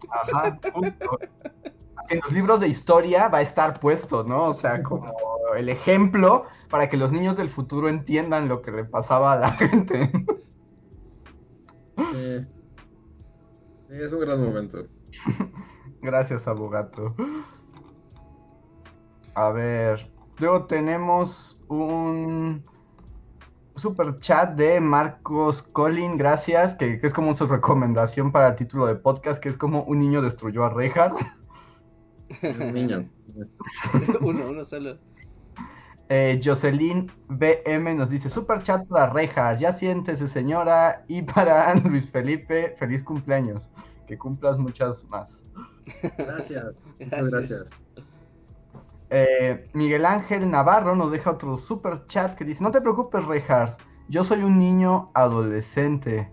Ajá, justo en los libros de historia va a estar puesto, ¿no? O sea, como el ejemplo para que los niños del futuro entiendan lo que le pasaba a la gente. Sí. es un gran momento. Gracias, abogado. A ver, luego tenemos un super chat de Marcos Colin, gracias, que, es como su recomendación para el título de podcast, que es como un niño destruyó a Reinhardt. Un niño. uno, uno solo. Eh, Jocelyn BM nos dice, super chat para Reinhardt, ya siéntese señora, y para Luis Felipe, feliz cumpleaños, que cumplas muchas más. Gracias, muchas gracias. Eh, Miguel Ángel Navarro nos deja otro super chat que dice, no te preocupes, Reinhardt, yo soy un niño adolescente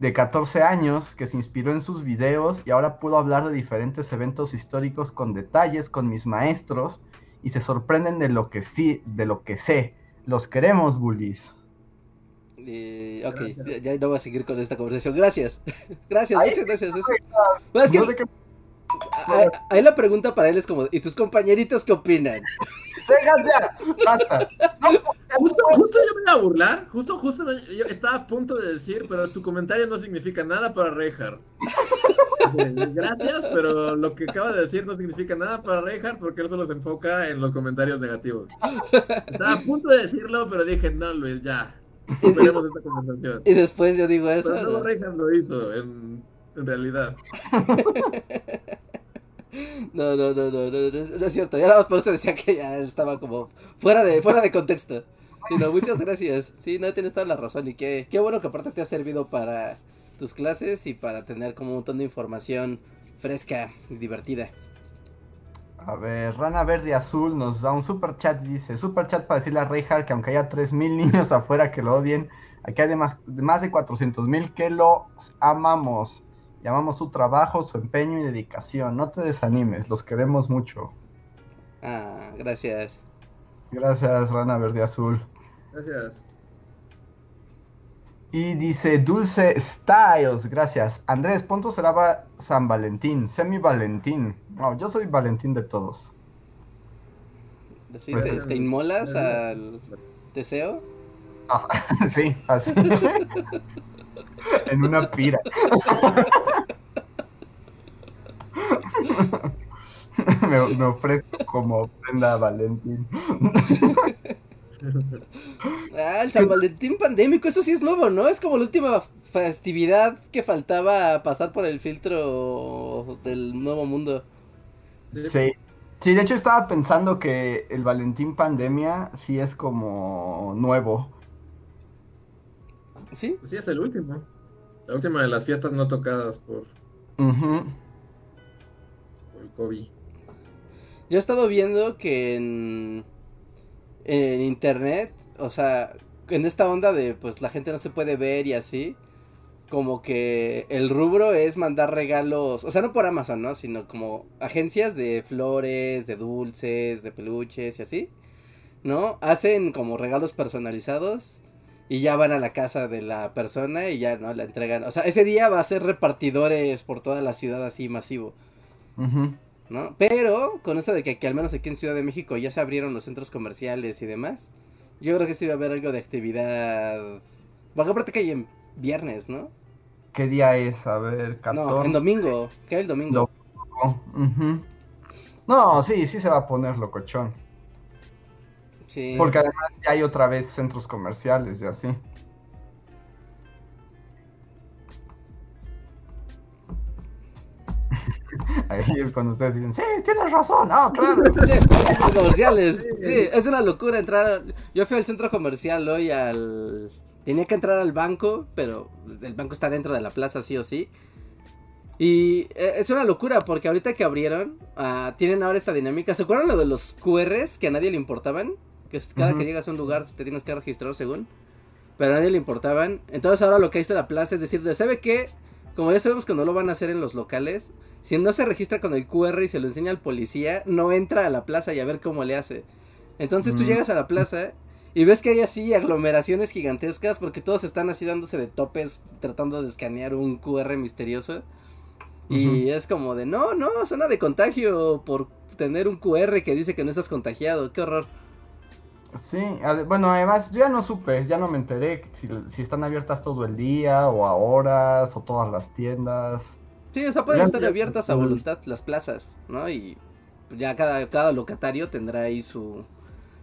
de 14 años que se inspiró en sus videos y ahora puedo hablar de diferentes eventos históricos con detalles con mis maestros y se sorprenden de lo que sí, de lo que sé. Los queremos, bullies. Eh, ok, ya, no voy a seguir con esta conversación. Gracias. gracias, muchas gracias. Eso ahí la pregunta para él es como, ¿y tus compañeritos qué opinan? Venga ya, basta. justo, justo yo me iba a burlar, justo, justo yo estaba a punto de decir, pero tu comentario no significa nada para Reinhardt. Gracias, pero lo que acaba de decir no significa nada para Reinhardt porque él solo se enfoca en los comentarios negativos. Estaba a punto de decirlo, pero dije, no, Luis, ya. Superemos esta conversación. Y después yo digo eso. Pero no, Reinhardt lo hizo, en, en realidad. No, no, no, no, no, no, es cierto. Ya nada más por eso decía que ya estaba como fuera de, fuera de contexto. Sino, muchas gracias. Sí, no tienes toda la razón. Y qué, qué bueno que aparte te ha servido para tus clases y para tener como un montón de información fresca y divertida. A ver, Rana Verde Azul nos da un super chat dice, super chat para decirle a Reinhardt que aunque haya 3.000 niños afuera que lo odien, aquí hay de más, de más de 400.000 que los amamos. Llamamos su trabajo, su empeño y dedicación. No te desanimes, los queremos mucho. Ah, gracias. Gracias, Rana Verde Azul. Gracias. Y dice Dulce Styles, gracias. Andrés, ¿cuánto será San Valentín? Semi Valentín. No, yo soy Valentín de todos. Pues ¿Te, inmolas al deseo? Ah, sí, así. en una pira. me, ofrezco como prenda Valentín. ah, el San Valentín pandémico, eso sí es nuevo, ¿no? Es como la última festividad que faltaba pasar por el filtro del nuevo mundo. Sí. sí. de hecho estaba pensando que el Valentín pandemia sí es como nuevo. ¿Sí? sí, es el último. La última de las fiestas no tocadas por, por el COVID. Yo he estado viendo que en, en internet, o sea, en esta onda de pues la gente no se puede ver y así, como que el rubro es mandar regalos, o sea, no por Amazon, ¿no? Sino como agencias de flores, de dulces, de peluches y así, ¿no? Hacen como regalos personalizados y ya van a la casa de la persona y ya, ¿no? La entregan. O sea, ese día va a ser repartidores por toda la ciudad así masivo. ¿No? Pero con esto de que, al menos aquí en Ciudad de México ya se abrieron los centros comerciales y demás, yo creo que sí va a haber algo de actividad. Porque aparte que hay en viernes, ¿no? ¿Qué día es? A ver, 14. No, en domingo. ¿Qué hay el domingo? No, sí, sí se va a poner locochón. Sí. Porque además ya hay otra vez centros comerciales y así. Ahí es cuando ustedes dicen, sí, tienes razón, ah, claro. centros comerciales, sí, es una locura entrar. Yo fui al centro comercial hoy al... Tenía que entrar al banco, pero el banco está dentro de la plaza, sí o sí. Y eh, es una locura porque ahorita que abrieron, uh, tienen ahora esta dinámica. ¿Se acuerdan lo de los QRs que a nadie le importaban? Que cada que llegas a un lugar te tienes que registrar según. Pero a nadie le importaban. Entonces ahora lo que hizo la plaza es decir, ¿sabe qué? Como ya sabemos que no lo van a hacer en los locales, si no se registra con el QR y se lo enseña al policía, no entra a la plaza y a ver cómo le hace. Entonces tú llegas a la plaza y ves que hay así aglomeraciones gigantescas porque todos están así dándose de topes tratando de escanear un QR misterioso. Y es como de, no, no, zona de contagio por tener un QR que dice que no estás contagiado, qué horror. Sí, bueno, además yo ya no supe, ya no me enteré si, si, están abiertas todo el día o a horas o todas las tiendas. Sí, o sea, pueden estar abiertas a voluntad las plazas, ¿no? Y ya cada, cada locatario tendrá ahí su,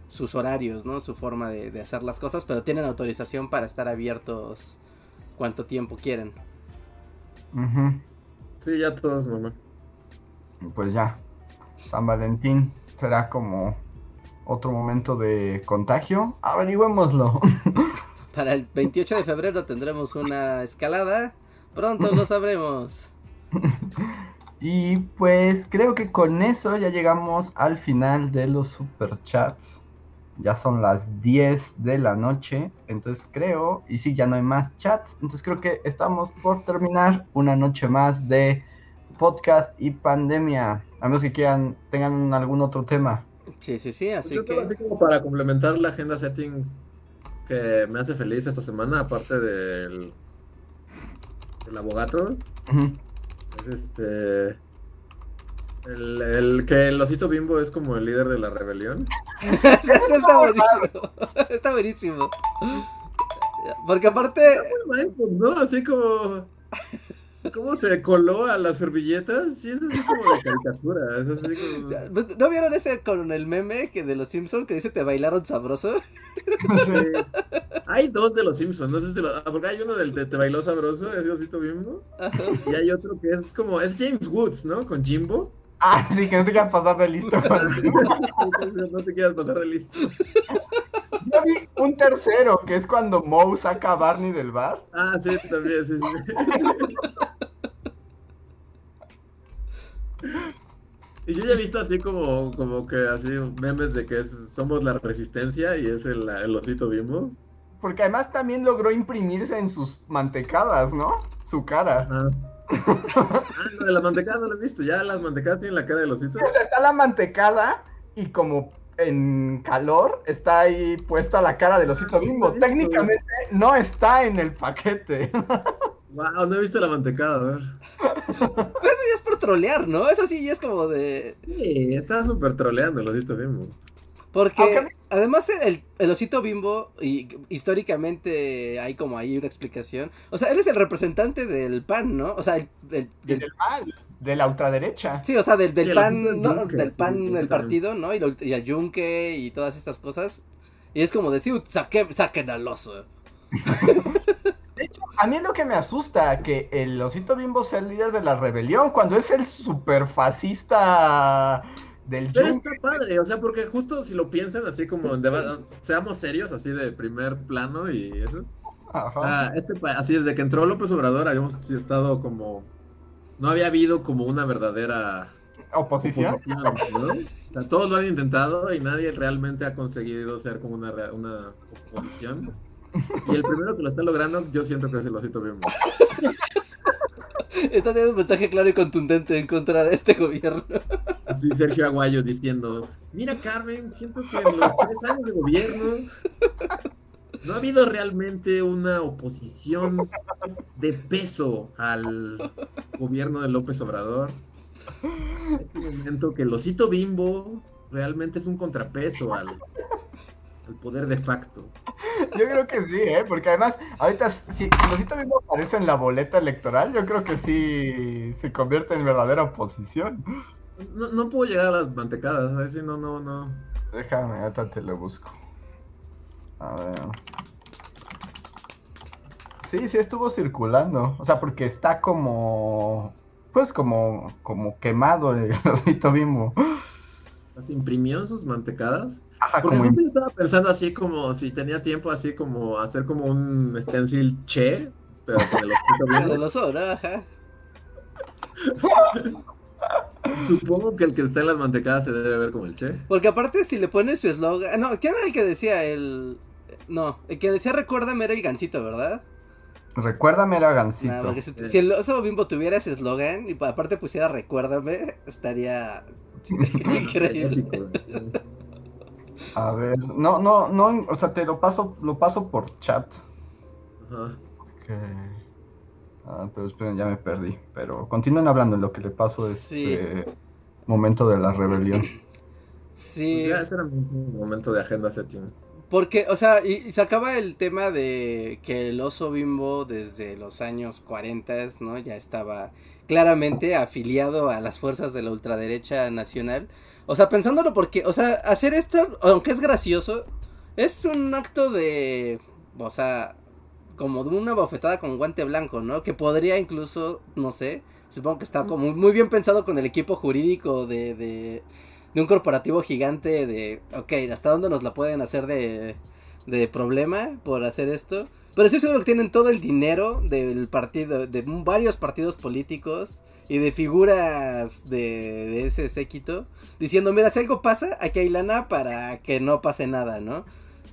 sus horarios, ¿no? Su forma de, hacer las cosas, pero tienen autorización para estar abiertos cuanto tiempo quieren. Sí, ya todos, mamá. Pues ya, San Valentín será como otro momento de contagio. Averigüémoslo. Para el 28 de febrero tendremos una escalada. Pronto lo sabremos. Y pues creo que con eso ya llegamos al final de los superchats. Ya son las 10 de la noche. Entonces creo, y sí, ya no hay más chats. Entonces creo que estamos por terminar una noche más de podcast y pandemia. A menos que quieran, tengan algún otro tema. Sí, sí, sí, así que... Así como para complementar la agenda setting que me hace feliz esta semana, aparte del, el abogado, es este... El, que el osito bimbo es como el líder de la rebelión. está buenísimo. Está buenísimo. Porque aparte. ¿no? Así como. ¿Cómo se coló a las servilletas? Sí, es así como de caricatura. Es así como... Pues, ¿No vieron ese con el meme que de los Simpsons que dice te bailaron sabroso? Hay dos de los Simpsons, no sé si lo... Ah, porque hay uno del de te bailó sabroso, ese osito bimbo. Y hay otro que es como, es James Woods, ¿no? Con Jimbo. Ah, sí, que no te quieras pasar de listo. no te quieras pasar de listo. Yo vi un tercero, que es cuando Moe saca a Barney del bar. Ah, sí, también, sí, sí. Y yo ya he visto así como, como que así memes de que somos la resistencia y es el, el, osito bimbo. Porque además también logró imprimirse en sus mantecadas, ¿no? Su cara. ah, no, de las mantecadas no lo he visto. Ya las mantecadas tienen la cara del osito. O sea, está la mantecada y como en calor está ahí puesta la cara del osito bimbo. Técnicamente no está en el paquete. Wow, no he visto la mantecada, a ver. Pero eso ya es por trolear, ¿no? Eso sí ya es como de. Sí, está súper troleando el osito bimbo. Porque además el, el, osito bimbo, y históricamente hay como ahí una explicación. O sea, él es el representante del pan, ¿no? O sea, el, del... pan, de la ultraderecha. Sí, o sea, del, del pan, ¿no? del pan, el partido, ¿no? Y, y el yunque y todas estas cosas. Y es como decir, saque, saquen al oso. De hecho, a mí es lo que me asusta, que el osito bimbo sea el líder de la rebelión, cuando es el super fascista del Pero está padre, o sea, porque justo si lo piensan así como, seamos serios, así de primer plano y eso. Ajá. Ah, este, así desde que entró López Obrador habíamos estado como, no había habido como una verdadera oposición. todos lo han intentado y nadie realmente ha conseguido ser como una, una oposición. Y el primero que lo está logrando, yo siento que es el osito bien. Está teniendo un mensaje claro y contundente en contra de este gobierno. Sí, Sergio Aguayo diciendo, mira Carmen, siento que en los tres años de gobierno no ha habido realmente una oposición de peso al gobierno de López Obrador. Este momento que el osito bimbo realmente es un contrapeso al, el poder de facto. Yo creo que sí, ¿eh? porque además, ahorita, si, Osito mismo aparece en la boleta electoral, yo creo que sí se convierte en verdadera oposición. No, no puedo llegar a las mantecadas, a ver si no, no, no. Déjame, ahorita te lo busco. A ver. Sí, sí estuvo circulando. O sea, porque está como. Pues como. como quemado el osito bimbo. ¿Las imprimió en sus mantecadas? Porque como... yo estaba pensando así como si tenía tiempo así como hacer como un stencil che, pero con el ojito bien. los ajá. Supongo que el que está en las mantecadas se debe ver como el che. Porque aparte si le pones su eslogan, no, ¿quién era el que decía el no, el que decía recuérdame era el gancito, ¿verdad? Recuérdame era gancito. si, el oso bimbo tuviera ese eslogan y aparte pusiera recuérdame, estaría increíble. A ver, no, no, no, o sea, te lo paso, lo paso por chat. Ajá. Ah, pero esperen, ya me perdí. Pero continúen hablando en lo que le paso de este momento de la rebelión. Sí. Pues ya ese era un momento de agenda setting. Porque, o sea, y, se acaba el tema de que el oso bimbo desde los años 40, ¿no? Ya estaba claramente afiliado a las fuerzas de la ultraderecha nacional. O sea, pensándolo porque, o sea, hacer esto, aunque es gracioso, es un acto de, o sea, como de una bofetada con guante blanco, ¿no? Que podría incluso, no sé, supongo que está como muy bien pensado con el equipo jurídico de, de, de un corporativo gigante de, ok, ¿hasta dónde nos la pueden hacer de, de problema por hacer esto? Pero estoy seguro que tienen todo el dinero del partido, de varios partidos políticos y de figuras de, ese séquito, diciendo, mira, si algo pasa, aquí hay lana para que no pase nada, ¿no?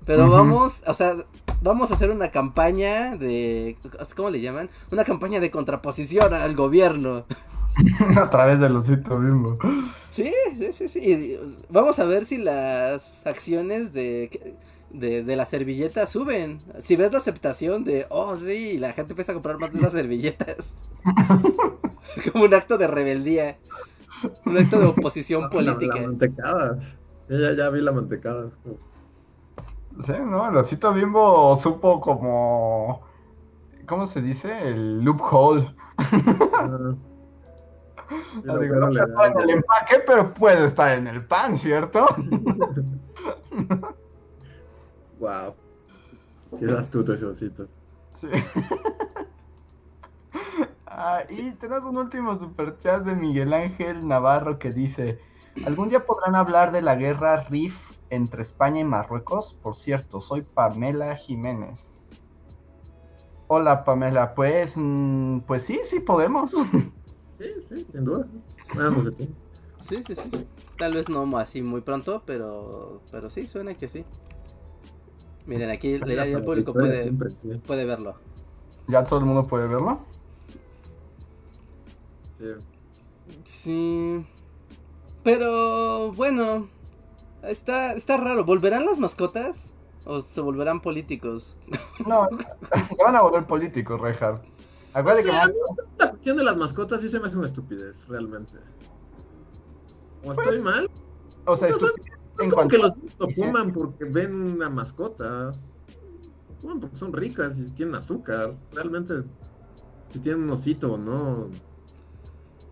Pero vamos, o sea, vamos a hacer una campaña de, ¿cómo le llaman? Una campaña de contraposición al gobierno. a través del osito mismo. Sí, sí, sí, sí. Vamos a ver si las acciones de de, de las servilletas suben. Si ves la aceptación de, oh sí, la gente empieza a comprar más de esas servilletas. Como un acto de rebeldía. Un acto de oposición política. La, mantecada. Ya, ya, vi la mantecada. Sí, no, el osito bimbo supo como... ¿Cómo se dice? El loophole. No está en el empaque, pero puede estar en el pan, ¿cierto? Wow. Sí, es astuto ese osito. Sí. ah, y tenemos un último superchat de Miguel Ángel Navarro que dice: ¿Algún día podrán hablar de la guerra RIF entre España y Marruecos? Por cierto, soy Pamela Jiménez. Hola Pamela, pues, mm, pues sí, sí podemos. Sí, sí, sin duda. Vamos de Sí, sí, sí. Tal vez no así muy pronto, pero, pero sí, suena que sí. Miren, aquí el público puede, puede verlo. ¿Ya todo el mundo puede verlo? Sí. Sí. Pero bueno, está, está raro. ¿Volverán las mascotas? ¿O se volverán políticos? No, se van a volver políticos, Reinhardt. Acuérdate que... La cuestión de las mascotas sí se me hace una estupidez, realmente. ¿O estoy pues, mal? O sea, es como que los lo fuman porque ven una mascota. Fuman porque son ricas y tienen azúcar. Realmente, si tienen un osito o no.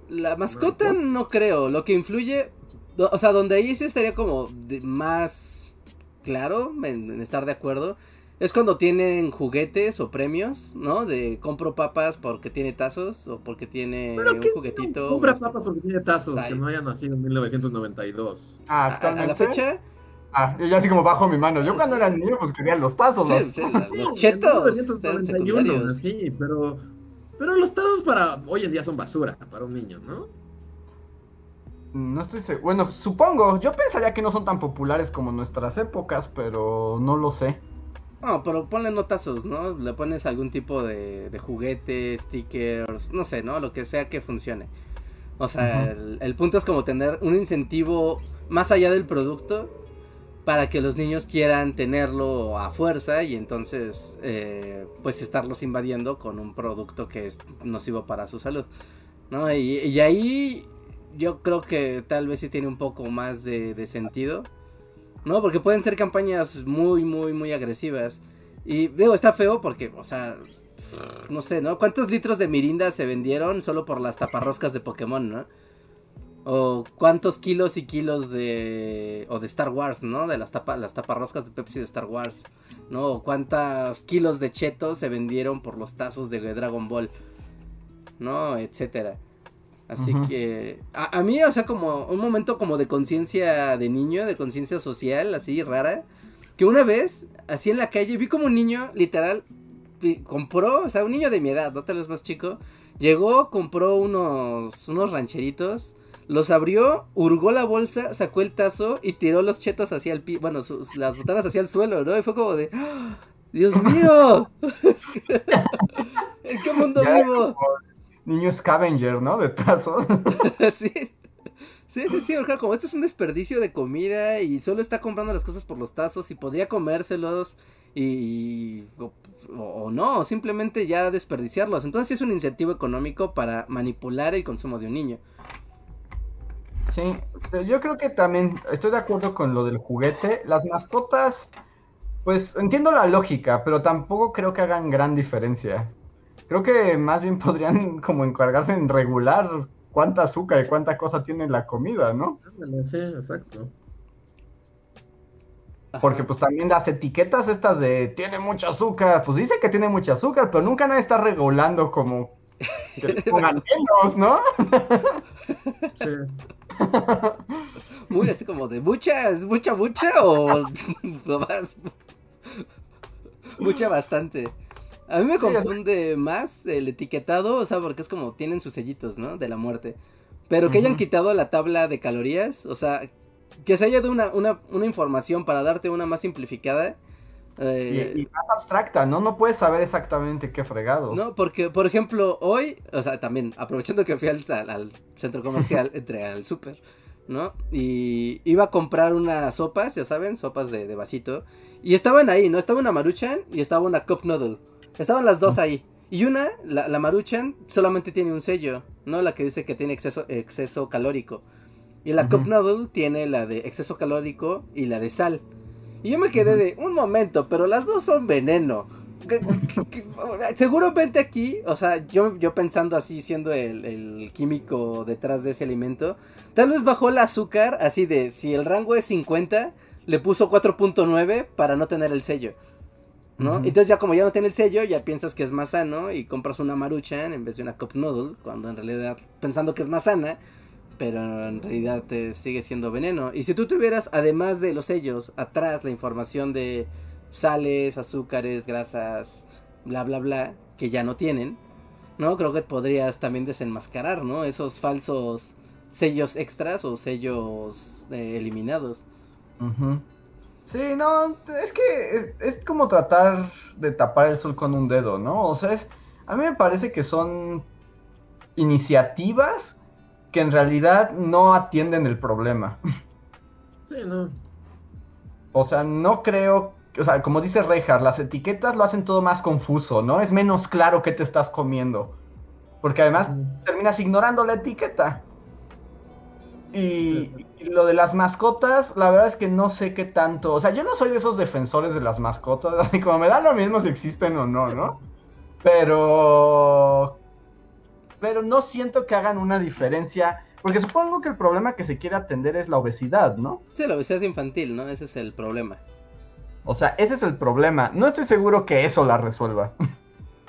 La mascota no, creo. Lo que influye. O sea, donde ahí sí estaría como más claro en estar de acuerdo es cuando tienen juguetes o premios, ¿no? De compro papas porque tiene tazos o porque tiene un juguetito. Compra papas porque tiene tazos, que no hayan nacido en 1992. Ah, ¿A, la fecha? Ah, yo ya así como bajo mi mano. Yo cuando era niño, pues quería los tazos. Sí, los, chetos. sí, pero, pero los tazos para hoy en día son basura para un niño, ¿no? No estoy seguro. Bueno, supongo. Yo pensaría que no son tan populares como nuestras épocas, pero no lo sé. No, pero ponle notazos, ¿no? Le pones algún tipo de, de juguete, stickers, no sé, ¿no? Lo que sea que funcione. O sea, el, punto es como tener un incentivo más allá del producto para que los niños quieran tenerlo a fuerza y entonces eh, pues estarlos invadiendo con un producto que es nocivo para su salud. ¿no? Y, ahí yo creo que tal vez sí tiene un poco más de, de sentido. ¿no? Porque pueden ser campañas muy, muy, muy agresivas. Y digo, está feo porque, o sea, no sé, ¿no? ¿Cuántos litros de mirinda se vendieron solo por las taparroscas de Pokémon, ¿no? O cuántos kilos y kilos de... o de Star Wars, ¿no? De las, tapa, las taparroscas de Pepsi de Star Wars, ¿no? O cuántos kilos de chetos se vendieron por los tazos de Dragon Ball, ¿no? Etcétera. Así que a, mí, o sea, como un momento como de conciencia de niño, de conciencia social, así rara, que una vez, así en la calle, vi como un niño, literal, compró, o sea, un niño de mi edad, no tal vez más chico, llegó, compró unos, unos rancheritos, los abrió, hurgó la bolsa, sacó el tazo y tiró los chetos hacia el piso, bueno, las botanas hacia el suelo, ¿no? Y fue como de, ¡Ah! ¡Dios mío! ¿En qué mundo vivo? Niño scavenger, ¿no? De tazos. sí. Sí, sí, sí, como esto es un desperdicio de comida y solo está comprando las cosas por los tazos y podría comérselos y, o, no, simplemente ya desperdiciarlos. Entonces sí es un incentivo económico para manipular el consumo de un niño. Sí, yo creo que también estoy de acuerdo con lo del juguete. Las mascotas, pues entiendo la lógica, pero tampoco creo que hagan gran diferencia Creo que más bien podrían como encargarse en regular cuánta azúcar y cuánta cosa tiene la comida, ¿no? Sí, exacto. Porque pues también las etiquetas estas de tiene mucho azúcar, pues dice que tiene mucho azúcar, pero nunca nadie está regulando como que pongan menos, ¿no? Sí. Muy así como de mucha, ¿es mucha, mucha o más? mucha bastante. A mí me confunde más el etiquetado, o sea, porque es como tienen sus sellitos, ¿no? De la muerte. Pero que hayan quitado la tabla de calorías, o sea, que se haya dado una, una, una información para darte una más simplificada. Eh, y, más abstracta, ¿no? No puedes saber exactamente qué fregado. No, porque, por ejemplo, hoy, o sea, también, aprovechando que fui al, al centro comercial, entré al súper, ¿no? Y iba a comprar unas sopas, ya saben, sopas de, de vasito. Y estaban ahí, ¿no? Estaba una maruchan y estaba una cup noodle. Estaban las dos ahí. Y una, la, la maruchan, solamente tiene un sello, ¿no? La que dice que tiene exceso, exceso calórico. Y la cup noodle tiene la de exceso calórico y la de sal. Y yo me quedé de un momento, pero las dos son veneno. seguramente aquí, o sea, yo, yo pensando así, siendo el, el, químico detrás de ese alimento, tal vez bajó el azúcar así de si el rango es 50, le puso 4.9 para no tener el sello. ¿No? Entonces ya como ya no tiene el sello, ya piensas que es más sano y compras una maruchan en vez de una cup noodle, cuando en realidad pensando que es más sana, pero en realidad te sigue siendo veneno. Y si tú tuvieras, además de los sellos, atrás la información de sales, azúcares, grasas, bla, bla, bla, que ya no tienen, ¿no? Creo que podrías también desenmascarar, ¿no? Esos falsos sellos extras o sellos eh, eliminados. Sí, no, es que es, es, como tratar de tapar el sol con un dedo, ¿no? O sea, es, a mí me parece que son iniciativas que en realidad no atienden el problema. Sí, no. O sea, no creo, o sea, como dice Rejar, las etiquetas lo hacen todo más confuso, ¿no? Es menos claro qué te estás comiendo. Porque además terminas ignorando la etiqueta. Y, y, lo de las mascotas, la verdad es que no sé qué tanto. O sea, yo no soy de esos defensores de las mascotas. Así como me da lo mismo si existen o no, ¿no? Pero pero no siento que hagan una diferencia. Porque supongo que el problema que se quiere atender es la obesidad, ¿no? Sí, la obesidad infantil, ¿no? Ese es el problema. O sea, ese es el problema. No estoy seguro que eso la resuelva.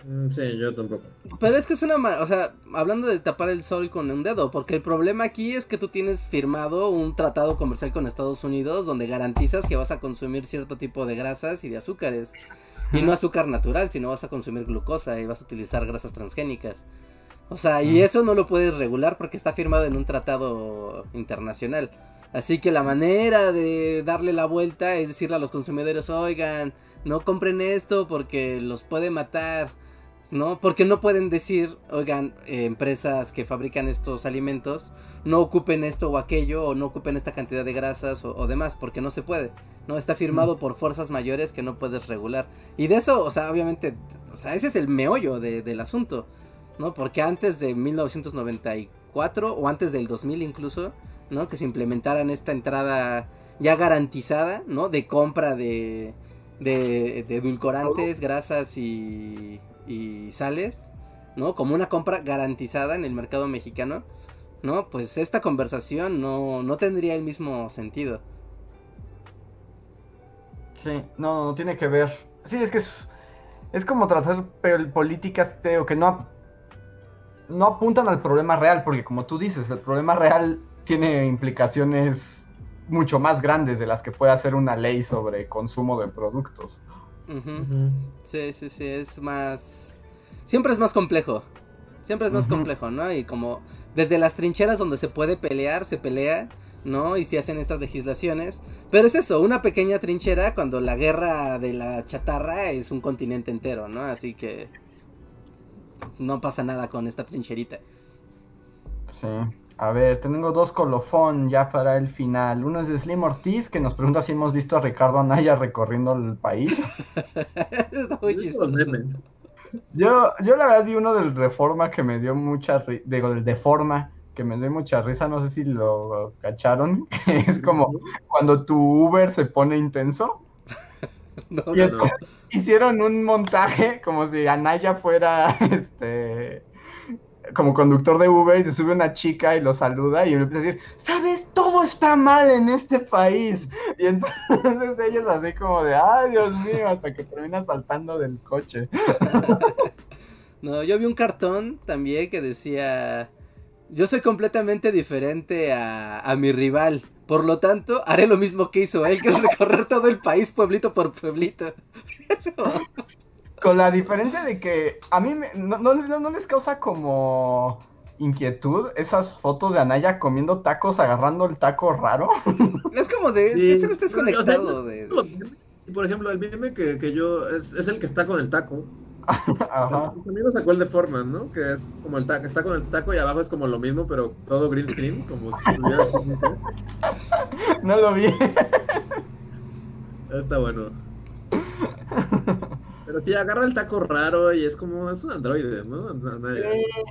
Mm, sí, yo tampoco. Pero es que es una... O sea, hablando de tapar el sol con un dedo, porque el problema aquí es que tú tienes firmado un tratado comercial con Estados Unidos donde garantizas que vas a consumir cierto tipo de grasas y de azúcares. Y no azúcar natural, sino vas a consumir glucosa y vas a utilizar grasas transgénicas. O sea, y eso no lo puedes regular porque está firmado en un tratado internacional. Así que la manera de darle la vuelta es decirle a los consumidores, oigan, no compren esto porque los puede matar, ¿no? Porque no pueden decir, oigan, eh, empresas que fabrican estos alimentos, no ocupen esto o aquello, o no ocupen esta cantidad de grasas o, demás, porque no se puede, ¿no? Está firmado por fuerzas mayores que no puedes regular. Y de eso, o sea, obviamente, o sea, ese es el meollo de, del asunto. ¿no? Porque antes de 1994 o antes del 2000 incluso, ¿no? Que se implementaran esta entrada ya garantizada, ¿no? De compra de, de, edulcorantes, grasas y, y sales, ¿no? Como una compra garantizada en el mercado mexicano, ¿no? Pues esta conversación no, no tendría el mismo sentido. Sí, no, no tiene que ver. Sí, es que es, es como tratar políticas, teo, que no, no apuntan al problema real, porque como tú dices, el problema real tiene implicaciones mucho más grandes de las que puede hacer una ley sobre consumo de productos. Sí, sí, sí, es más... Siempre es más complejo. Siempre es más complejo, ¿no? Y como desde las trincheras donde se puede pelear, se pelea, ¿no? Y se hacen estas legislaciones. Pero es eso, una pequeña trinchera cuando la guerra de la chatarra es un continente entero, ¿no? Así que no pasa nada con esta trincherita. Sí. A ver, tengo dos colofón ya para el final. Uno es de Slim Ortiz, que nos pregunta si hemos visto a Ricardo Anaya recorriendo el país. Está muy chistoso. Yo, yo la verdad vi uno del Reforma que me dio mucha risa, digo, del Deforma, que me dio mucha risa, no sé si lo cacharon, que es como cuando tu Uber se pone intenso. no, no. Hicieron un montaje como si Anaya fuera este como conductor de Uber y se sube una chica y lo saluda y me empieza a decir, ¿sabes? Todo está mal en este país. Y entonces ellos así como de, ay Dios mío, hasta que termina saltando del coche. no, yo vi un cartón también que decía, yo soy completamente diferente a, a mi rival. Por lo tanto, haré lo mismo que hizo él, que es recorrer todo el país pueblito por pueblito. Con la diferencia de que a mí no, no, les causa como inquietud esas fotos de Anaya comiendo tacos, agarrando el taco raro. Es como de, sí. se estás conectado. de... Por ejemplo, el meme que, que yo, es, es, el que está con el taco. Ajá. También lo sacó el de Forman, ¿no? Que es como el taco, está con el taco y abajo es como lo mismo, pero todo green screen, como si estuviera... no lo vi. Está bueno. Pero sí, agarra el taco raro y es como, es un androide, ¿no?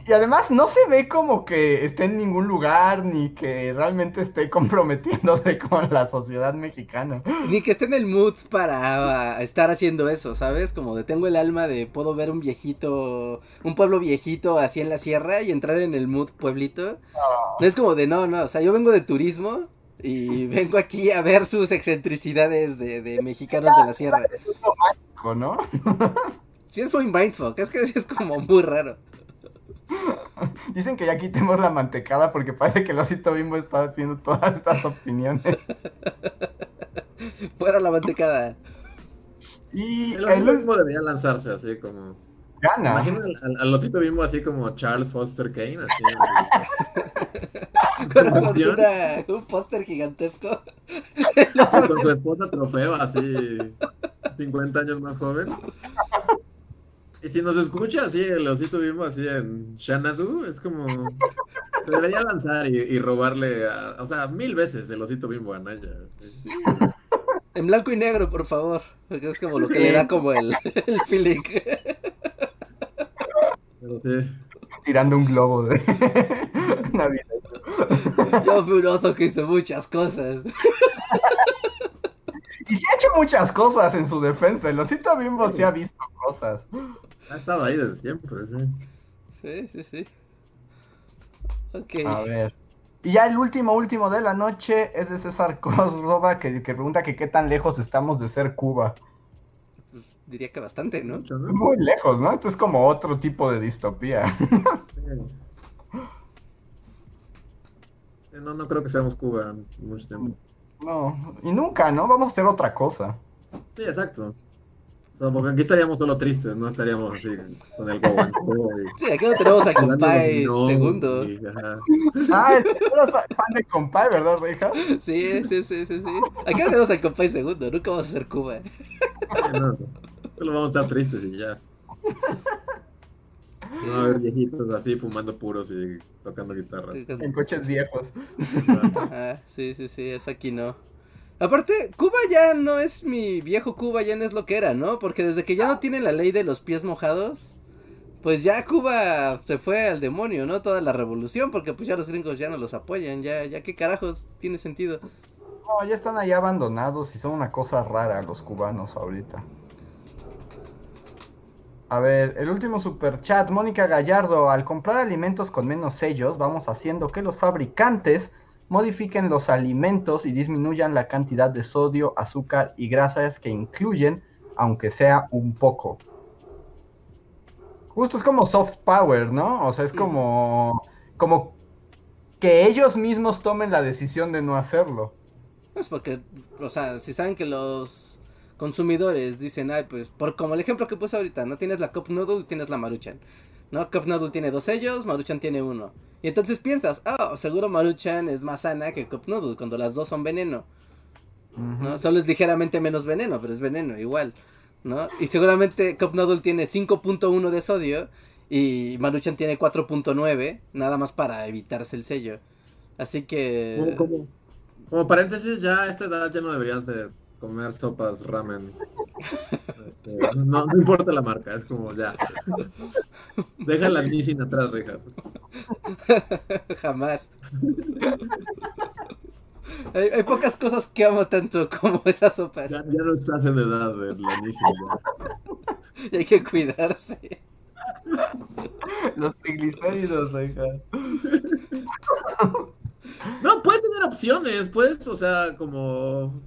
y además no se ve como que esté en ningún lugar, ni que realmente esté comprometiéndose con la sociedad mexicana. Ni que esté en el mood para estar haciendo eso, ¿sabes? Como de tengo el alma de puedo ver un viejito, un pueblo viejito así en la sierra y entrar en el mood pueblito. Ah. No es como de no, no, o sea, yo vengo de turismo y vengo aquí a ver sus excentricidades de, de mexicanos de la sierra. ¿No? sí, es muy mindfuck, es que es como muy raro. Dicen que ya quitemos la mantecada porque parece que el osito bimbo está haciendo todas estas opiniones. Fuera la mantecada. Y el, el mismo debería lanzarse así como. Gana. Imagina al, al, osito bimbo así como Charles Foster Kane, así. un póster gigantesco. Con su esposa trofeo, así 50 años más joven. Y si nos escucha así, el osito bimbo así en Xanadu, es como. Se debería lanzar y, robarle, o sea, mil veces el osito bimbo a Naya. En blanco y negro, por favor. Porque es como lo que le da como el, el feeling. Tirando un globo de Navidad. Yo fui un oso que hizo muchas cosas. Y sí ha hecho muchas cosas en su defensa. El osito bimbo sí. ha visto cosas. Ha estado ahí desde siempre, sí. Sí, sí, sí. Ok. A ver. Y ya el último, último de la noche es de César Córdoba que, que pregunta que qué tan lejos estamos de ser Cuba. Diría que bastante, ¿no? Muy lejos, ¿no? Esto es como otro tipo de distopía. No, no creo que seamos Cuba en mucho tiempo. No, y nunca, ¿no? Vamos a hacer otra cosa. Sí, exacto. porque aquí estaríamos solo tristes, no estaríamos así con el guaguancó. Sí, aquí no tenemos a Compay segundo. Ah, eres fan de Compay, ¿verdad, Reija? Sí, sí, sí, sí, sí. Aquí no tenemos a Compay segundo, nunca vamos a hacer Cuba. no, solo vamos a estar tristes y ya. No va a haber viejitos así fumando puros y tocando guitarras. En coches viejos. Ah, sí, sí, sí, eso aquí no. Aparte, Cuba ya no es mi viejo Cuba, ya no es lo que era, ¿no? Porque desde que ya no tiene la ley de los pies mojados, pues ya Cuba se fue al demonio, ¿no? Toda la revolución, porque pues ya los gringos ya no los apoyan, ya, ya qué carajos tiene sentido. No, ya están ahí abandonados y son una cosa rara los cubanos ahorita. A ver, el último super chat, Mónica Gallardo, al comprar alimentos con menos sellos, vamos haciendo que los fabricantes modifiquen los alimentos y disminuyan la cantidad de sodio, azúcar y grasas que incluyen, aunque sea un poco. Justo es como soft power, ¿no? O sea, es como, como que ellos mismos tomen la decisión de no hacerlo. Es porque, o sea, si saben que los consumidores dicen, ay, pues, por como el ejemplo que puse ahorita, ¿no? Tienes la Cup Noodle y tienes la Maruchan. ¿No? Cup Noodle tiene dos sellos, Maruchan tiene uno. Y entonces piensas, oh, seguro Maruchan es más sana que Cup Noodle, cuando las dos son veneno. ¿No? Solo es ligeramente menos veneno, pero es veneno igual. ¿No? Y seguramente Cup Noodle tiene 5.1 de sodio y Maruchan tiene 4.9, nada más para evitarse el sello. Así que... Como, como paréntesis, ya a esta edad ya no deberían ser comer sopas ramen. Este, no, no, importa la marca, es como ya. Deja la Nissin atrás, Richard. Jamás. Hay, pocas cosas que amo tanto como esas sopas. Ya, no estás en edad de la Y hay que cuidarse. Los triglicéridos, hija. No, puedes tener opciones, pues, o sea, como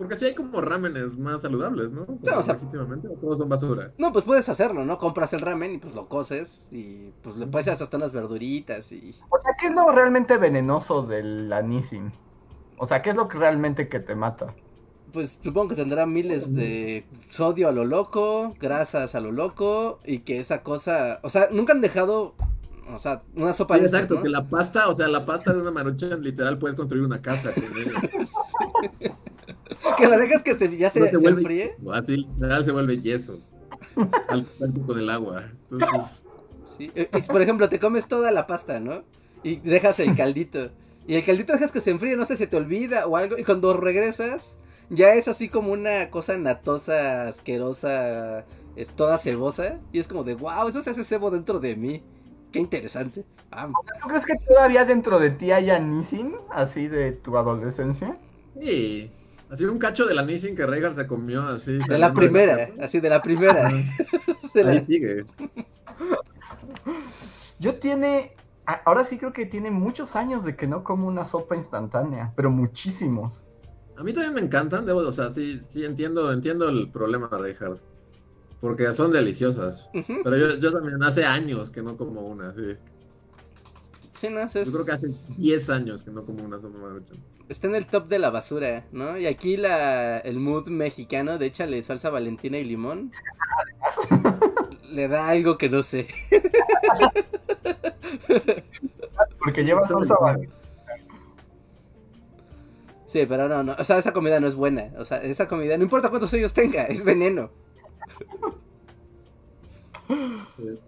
porque así hay como ramenes más saludables, ¿no? o sea, legítimamente, todos son basura. No, pues puedes hacerlo, ¿no? Compras el ramen y pues lo coces y pues le puedes hasta unas verduritas y... O sea, ¿qué es lo realmente venenoso del anisin? O sea, ¿qué es lo que realmente que te mata? Pues supongo que tendrá miles de sodio a lo loco, grasas a lo loco y que esa cosa... O sea, nunca han dejado o sea, una sopa de Exacto, que la pasta, o sea, la pasta de una maruchan literal puedes construir una casa con ella. que la dejas que se, ya se, se, enfríe. Así, nada se vuelve yeso. al, con el agua. Entonces... Sí. Eh, y, por ejemplo, te comes toda la pasta, ¿no? Y dejas el caldito. Y el caldito dejas que se enfríe, no sé, se te olvida o algo. Y cuando regresas, ya es así como una cosa natosa, asquerosa, es toda cebosa. Y es como de, wow, eso se hace cebo dentro de mí. Qué interesante. Ah. ¿Tú crees que todavía dentro de ti haya Nissin, así de tu adolescencia? Sí. Así un cacho de la Nissin que Reinhardt se comió así. De la primera, así de la primera. Ahí sigue. Yo tiene, ahora sí creo que tiene muchos años de que no como una sopa instantánea, pero muchísimos. A mí también me encantan, debo, o sea, sí, sí entiendo, entiendo el problema de Reinhardt. Porque son deliciosas. Pero yo, yo, también hace años que no como una, sí. Sí, no, Yo creo que hace 10 años que no como una sopa maruchan está en el top de la basura, ¿no? Y aquí la, el mood mexicano de échale salsa valentina y limón le da algo que no sé. Porque lleva salsa valentina. Sí, pero no, no, o sea, esa comida no es buena. O sea, esa comida, no importa cuántos ellos tenga, es veneno. Sí.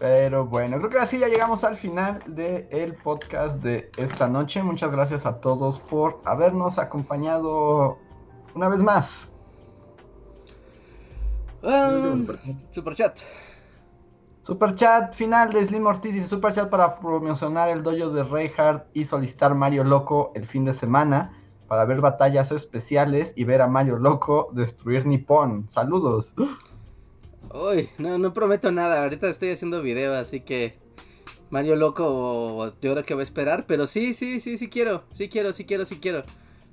Pero bueno, creo que así ya llegamos al final del podcast de esta noche. Muchas gracias a todos por habernos acompañado una vez más. Um, super chat. Super chat final de Slim Ortiz dice super chat para promocionar el dojo de Reinhardt y solicitar Mario Loco el fin de semana para ver batallas especiales y ver a Mario Loco destruir Nippon. Saludos. Uy, no, no prometo nada. Ahorita estoy haciendo video, así que Mario Loco yo creo que va a esperar. Pero sí, sí, sí, sí quiero. Sí quiero, sí quiero, sí quiero.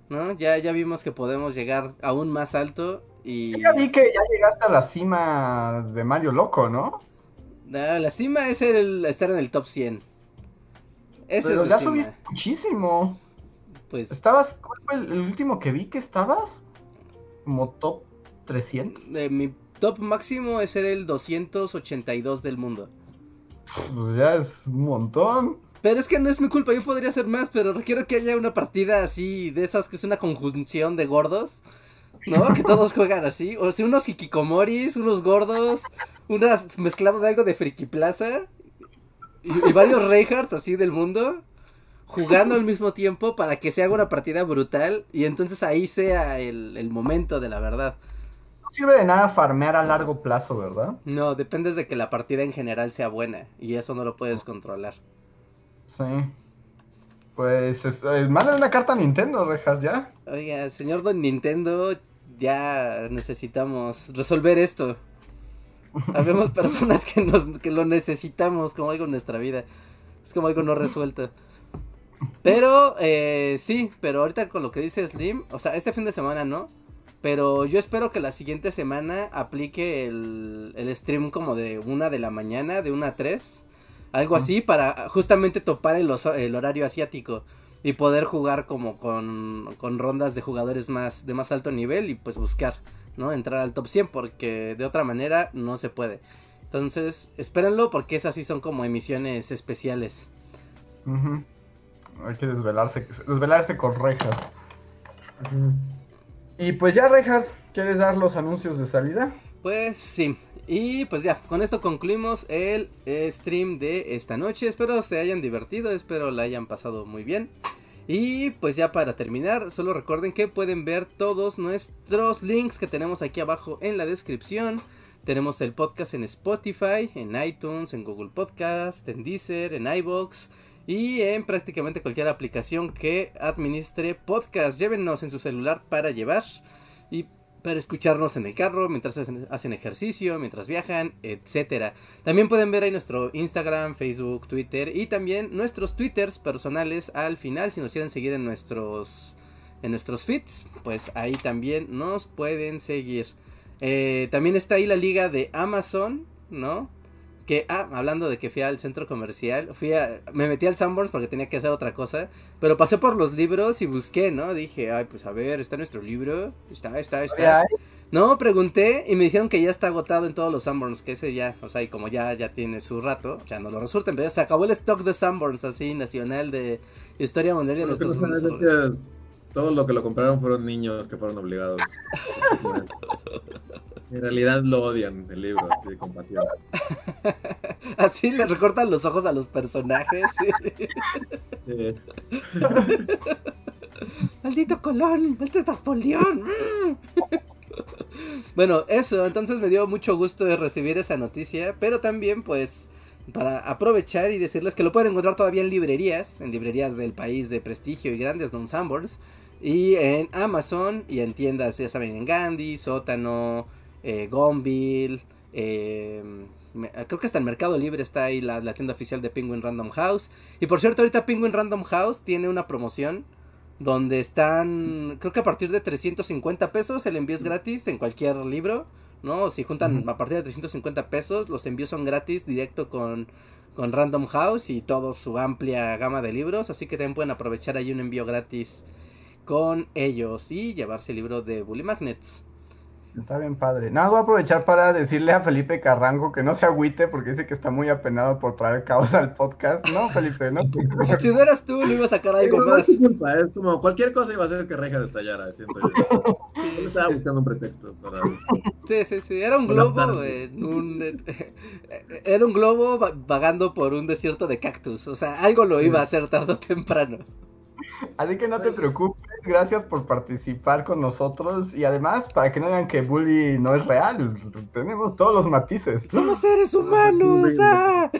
¿No? Ya, ya vimos que podemos llegar aún más alto y... ya vi que ya llegaste a la cima de Mario Loco, ¿no? la cima es el estar en el top 100. Ese Pero ya subiste muchísimo. Pues... Estabas... ¿Cuál fue el, último que vi que estabas? Como top 300. De mi top máximo es ser el 282 del mundo. Pues ya es un montón. Pero es que no es mi culpa, yo podría hacer más, pero requiero que haya una partida así, de esas que es una conjunción de gordos, ¿no? Que todos juegan así. O sea, unos hikikomoris, unos gordos, una mezclado de algo de Friki Plaza y, varios Reinhardts así del mundo jugando al mismo tiempo para que se haga una partida brutal y entonces ahí sea el momento de la verdad sirve de nada farmear a largo plazo, ¿verdad? No, depende de que la partida en general sea buena y eso no lo puedes controlar. Sí. Pues es, eh, una carta a Nintendo, Rejas, ya. Oiga, señor Don Nintendo, ya necesitamos resolver esto. Habemos personas que, nos, que lo necesitamos como algo en nuestra vida. Es como algo no resuelto. Pero, eh, sí, pero ahorita con lo que dice Slim, o sea, este fin de semana no, pero yo espero que la siguiente semana aplique el, stream como de una de la mañana, de una a tres. Algo así para justamente topar el, el, horario asiático y poder jugar como con, con, rondas de jugadores más de más alto nivel y pues buscar, ¿no? Entrar al top 100 porque de otra manera no se puede. Entonces, espérenlo porque esas sí son como emisiones especiales. Hay que desvelarse, desvelarse con rejas. Y pues ya, Reinhardt, ¿quieres dar los anuncios de salida? Pues sí. Y pues ya, con esto concluimos el stream de esta noche. Espero se hayan divertido, espero la hayan pasado muy bien. Y pues ya para terminar, solo recuerden que pueden ver todos nuestros links que tenemos aquí abajo en la descripción. Tenemos el podcast en Spotify, en iTunes, en Google Podcast, en Deezer, en iBox y en prácticamente cualquier aplicación que administre podcast. Llévenos en su celular para llevar y para escucharnos en el carro, mientras hacen, ejercicio, mientras viajan, etcétera. También pueden ver ahí nuestro Instagram, Facebook, Twitter y también nuestros Twitters personales al final si nos quieren seguir en nuestros en nuestros feeds, pues ahí también nos pueden seguir. Eh, también está ahí la liga de Amazon, ¿no? Que, ah, hablando de que fui al centro comercial, fui a, me metí al Sanborns porque tenía que hacer otra cosa, pero pasé por los libros y busqué, ¿no? Dije, ay, pues a ver, está nuestro libro, está, está, está. No, pregunté y me dijeron que ya está agotado en todos los Sanborns, que ese ya, o sea, y como ya, ya tiene su rato, ya no lo resulta, pero ya se acabó el stock de Sanborns, así, nacional de historia mundial de nuestros todo lo que lo compraron fueron niños que fueron obligados. En realidad lo odian el libro, así de compasión. Así le recortan los ojos a los personajes. Maldito Colón, maldito Napoleón. bueno, eso, entonces me dio mucho gusto de recibir esa noticia, pero también pues para aprovechar y decirles que lo pueden encontrar todavía en librerías, en librerías del país de prestigio y grandes non Sambors, y en Amazon y en tiendas, ya saben, en Gandhi, Sótano, eh, Gonville, eh, creo que hasta en Mercado Libre está ahí la, tienda oficial de Penguin Random House. Y por cierto, ahorita Penguin Random House tiene una promoción donde están, creo que a partir de 350 pesos el envío es gratis en cualquier libro, ¿no? Si juntan a partir de 350 pesos, los envíos son gratis directo con, con Random House y toda su amplia gama de libros, así que también pueden aprovechar ahí un envío gratis con ellos y llevarse el libro de Bully Magnets. Está bien padre. Nada, voy a aprovechar para decirle a Felipe Carrango que no se agüite porque dice que está muy apenado por traer caos al podcast. No, Felipe, no. si no eras tú, le iba a sacar algo más. Es como cualquier cosa iba a hacer que Reja estallara, siento yo. Sí, estaba buscando un pretexto para... Sí, sí, sí. Era un globo en un... Era un globo vagando por un desierto de cactus. O sea, algo lo iba a hacer tarde o temprano. Así que no te preocupes, gracias por participar con nosotros y además para que no digan que Bully no es real, tenemos todos los matices. Somos seres humanos. ¡ah!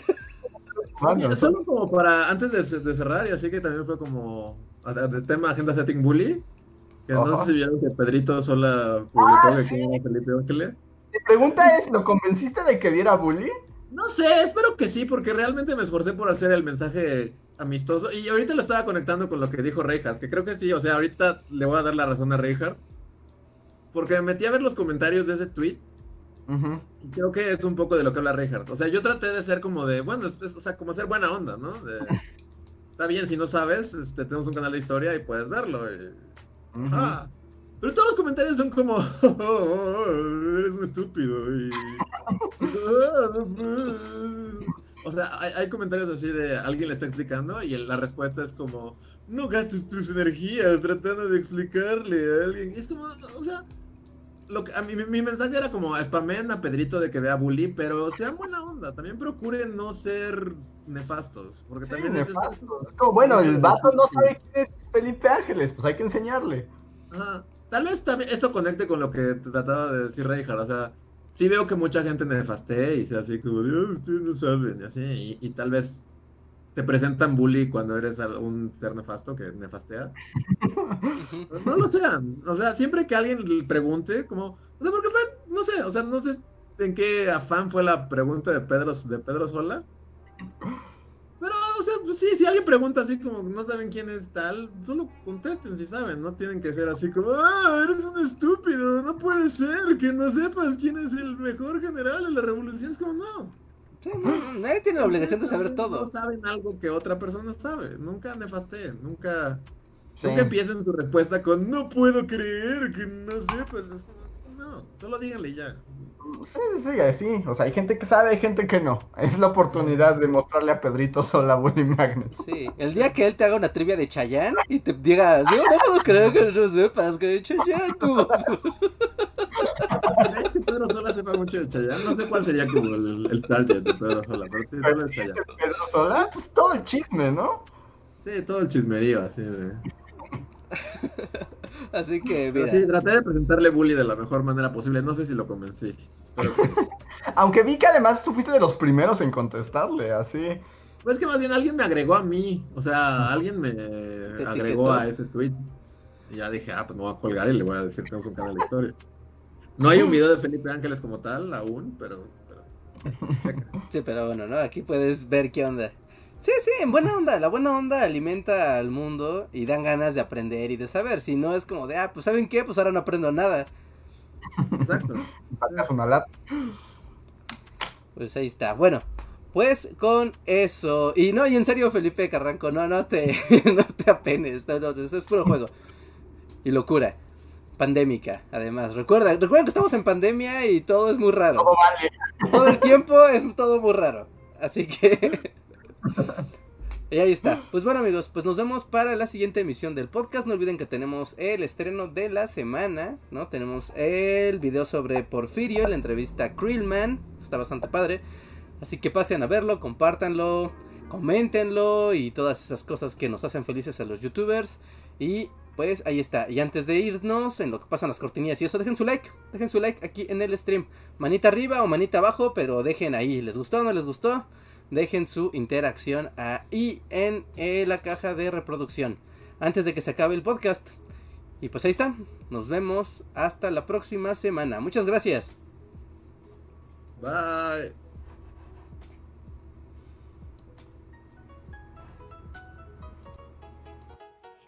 solo como para antes de, cerrar y así que también fue como o sea, de tema agenda setting Bully, que no sé si vieron que Pedrito Sola publicó ah, que era Felipe Ángeles. Mi pregunta es, ¿lo convenciste de que viera Bully? No sé, espero que sí, porque realmente me esforcé por hacer el mensaje amistoso. Y ahorita lo estaba conectando con lo que dijo Reinhardt, que creo que sí, o sea, ahorita le voy a dar la razón a Reinhardt. Porque me metí a ver los comentarios de ese tweet. Y creo que es un poco de lo que habla Reinhardt. O sea, yo traté de ser como de, bueno, o sea, como ser buena onda, ¿no? está bien, si no sabes, este, tenemos un canal de historia y puedes verlo. pero todos los comentarios son como, oh, eres un estúpido. Y... O sea, hay, comentarios así de alguien le está explicando y la respuesta es como, no gastes tus energías tratando de explicarle a alguien. Y es como, o sea, lo que, a mí, mi, mensaje era como, spamen a Pedrito de que vea Bully, pero sean buena onda. También procuren no ser nefastos. Porque también es como, bueno, el vato no sabe quién es Felipe Ángeles, pues hay que enseñarle. Ajá. Tal vez también eso conecte con lo que trataba de decir Reinhardt, o sea sí veo que mucha gente nefastea y sea así como, ustedes no saben, y así, y, tal vez te presentan bully cuando eres un ser nefasto que nefastea. no lo sean, o sea, siempre que alguien le pregunte, como, o sea, porque fue, no sé, o sea, no sé en qué afán fue la pregunta de Pedro, de Pedro Sola. Pues sí, si alguien pregunta así como no saben quién es tal, solo contesten si saben, no tienen que ser así como, ah, eres un estúpido, no puede ser que no sepas quién es el mejor general de la revolución, es como no. Sí, nadie tiene la obligación de saber todo. No saben algo que otra persona sabe, nunca nefasteen, nunca, nunca empiecen su respuesta con, no puedo creer que no sepas, es como, no, solo díganle ya. Sí, sí, sí, o sea, hay gente que sabe, hay gente que no. Es la oportunidad de mostrarle a Pedrito sola Bully Magnet. Sí, el día que él te haga una trivia de Chayanne y te diga, yo no puedo creer que no sepas que de Chayanne tú. Es que Pedro Sola sepa mucho de Chayanne? No sé cuál sería como el, target de Pedro Sola, pero sí, de Chayanne. Pedro Sola, pues todo el chisme, ¿no? Sí, todo el chismerío, así de... Así que, mira. sí, traté de presentarle Bully de la mejor manera posible. No sé si lo convencí. Aunque vi que además tú fuiste de los primeros en contestarle, así. Pues que más bien alguien me agregó a mí. O sea, alguien me agregó a ese tweet. Y ya dije, ah, pues me voy a colgar y le voy a decir que tenemos un canal de historia. No hay un video de Felipe Ángeles como tal aún, pero. sí, pero bueno, ¿no? Aquí puedes ver qué onda. Sí, sí, en buena onda. La buena onda alimenta al mundo y dan ganas de aprender y de saber. Si no es como de, ah, pues ¿saben qué? Pues ahora no aprendo nada. Exacto. una Pues ahí está. Bueno, pues con eso. Y no, y en serio, Felipe Carranco, no, no te, no te apenes. No, no, eso es puro juego. Y locura. Pandémica, además. Recuerda, recuerda que estamos en pandemia y todo es muy raro. Todo vale. Todo el tiempo es todo muy raro. Así que. y ahí está. Pues bueno amigos, pues nos vemos para la siguiente emisión del podcast. No olviden que tenemos el estreno de la semana, ¿no? Tenemos el video sobre Porfirio, la entrevista a Krillman. Está bastante padre. Así que pasen a verlo, compártanlo, coméntenlo y todas esas cosas que nos hacen felices a los youtubers. Y pues ahí está. Y antes de irnos, en lo que pasan las cortinillas y eso, dejen su like. Dejen su like aquí en el stream. Manita arriba o manita abajo, pero dejen ahí. ¿Les gustó o no les gustó? Dejen su interacción ahí en eh, la caja de reproducción antes de que se acabe el podcast. Y pues ahí está, nos vemos hasta la próxima semana. Muchas gracias. Bye.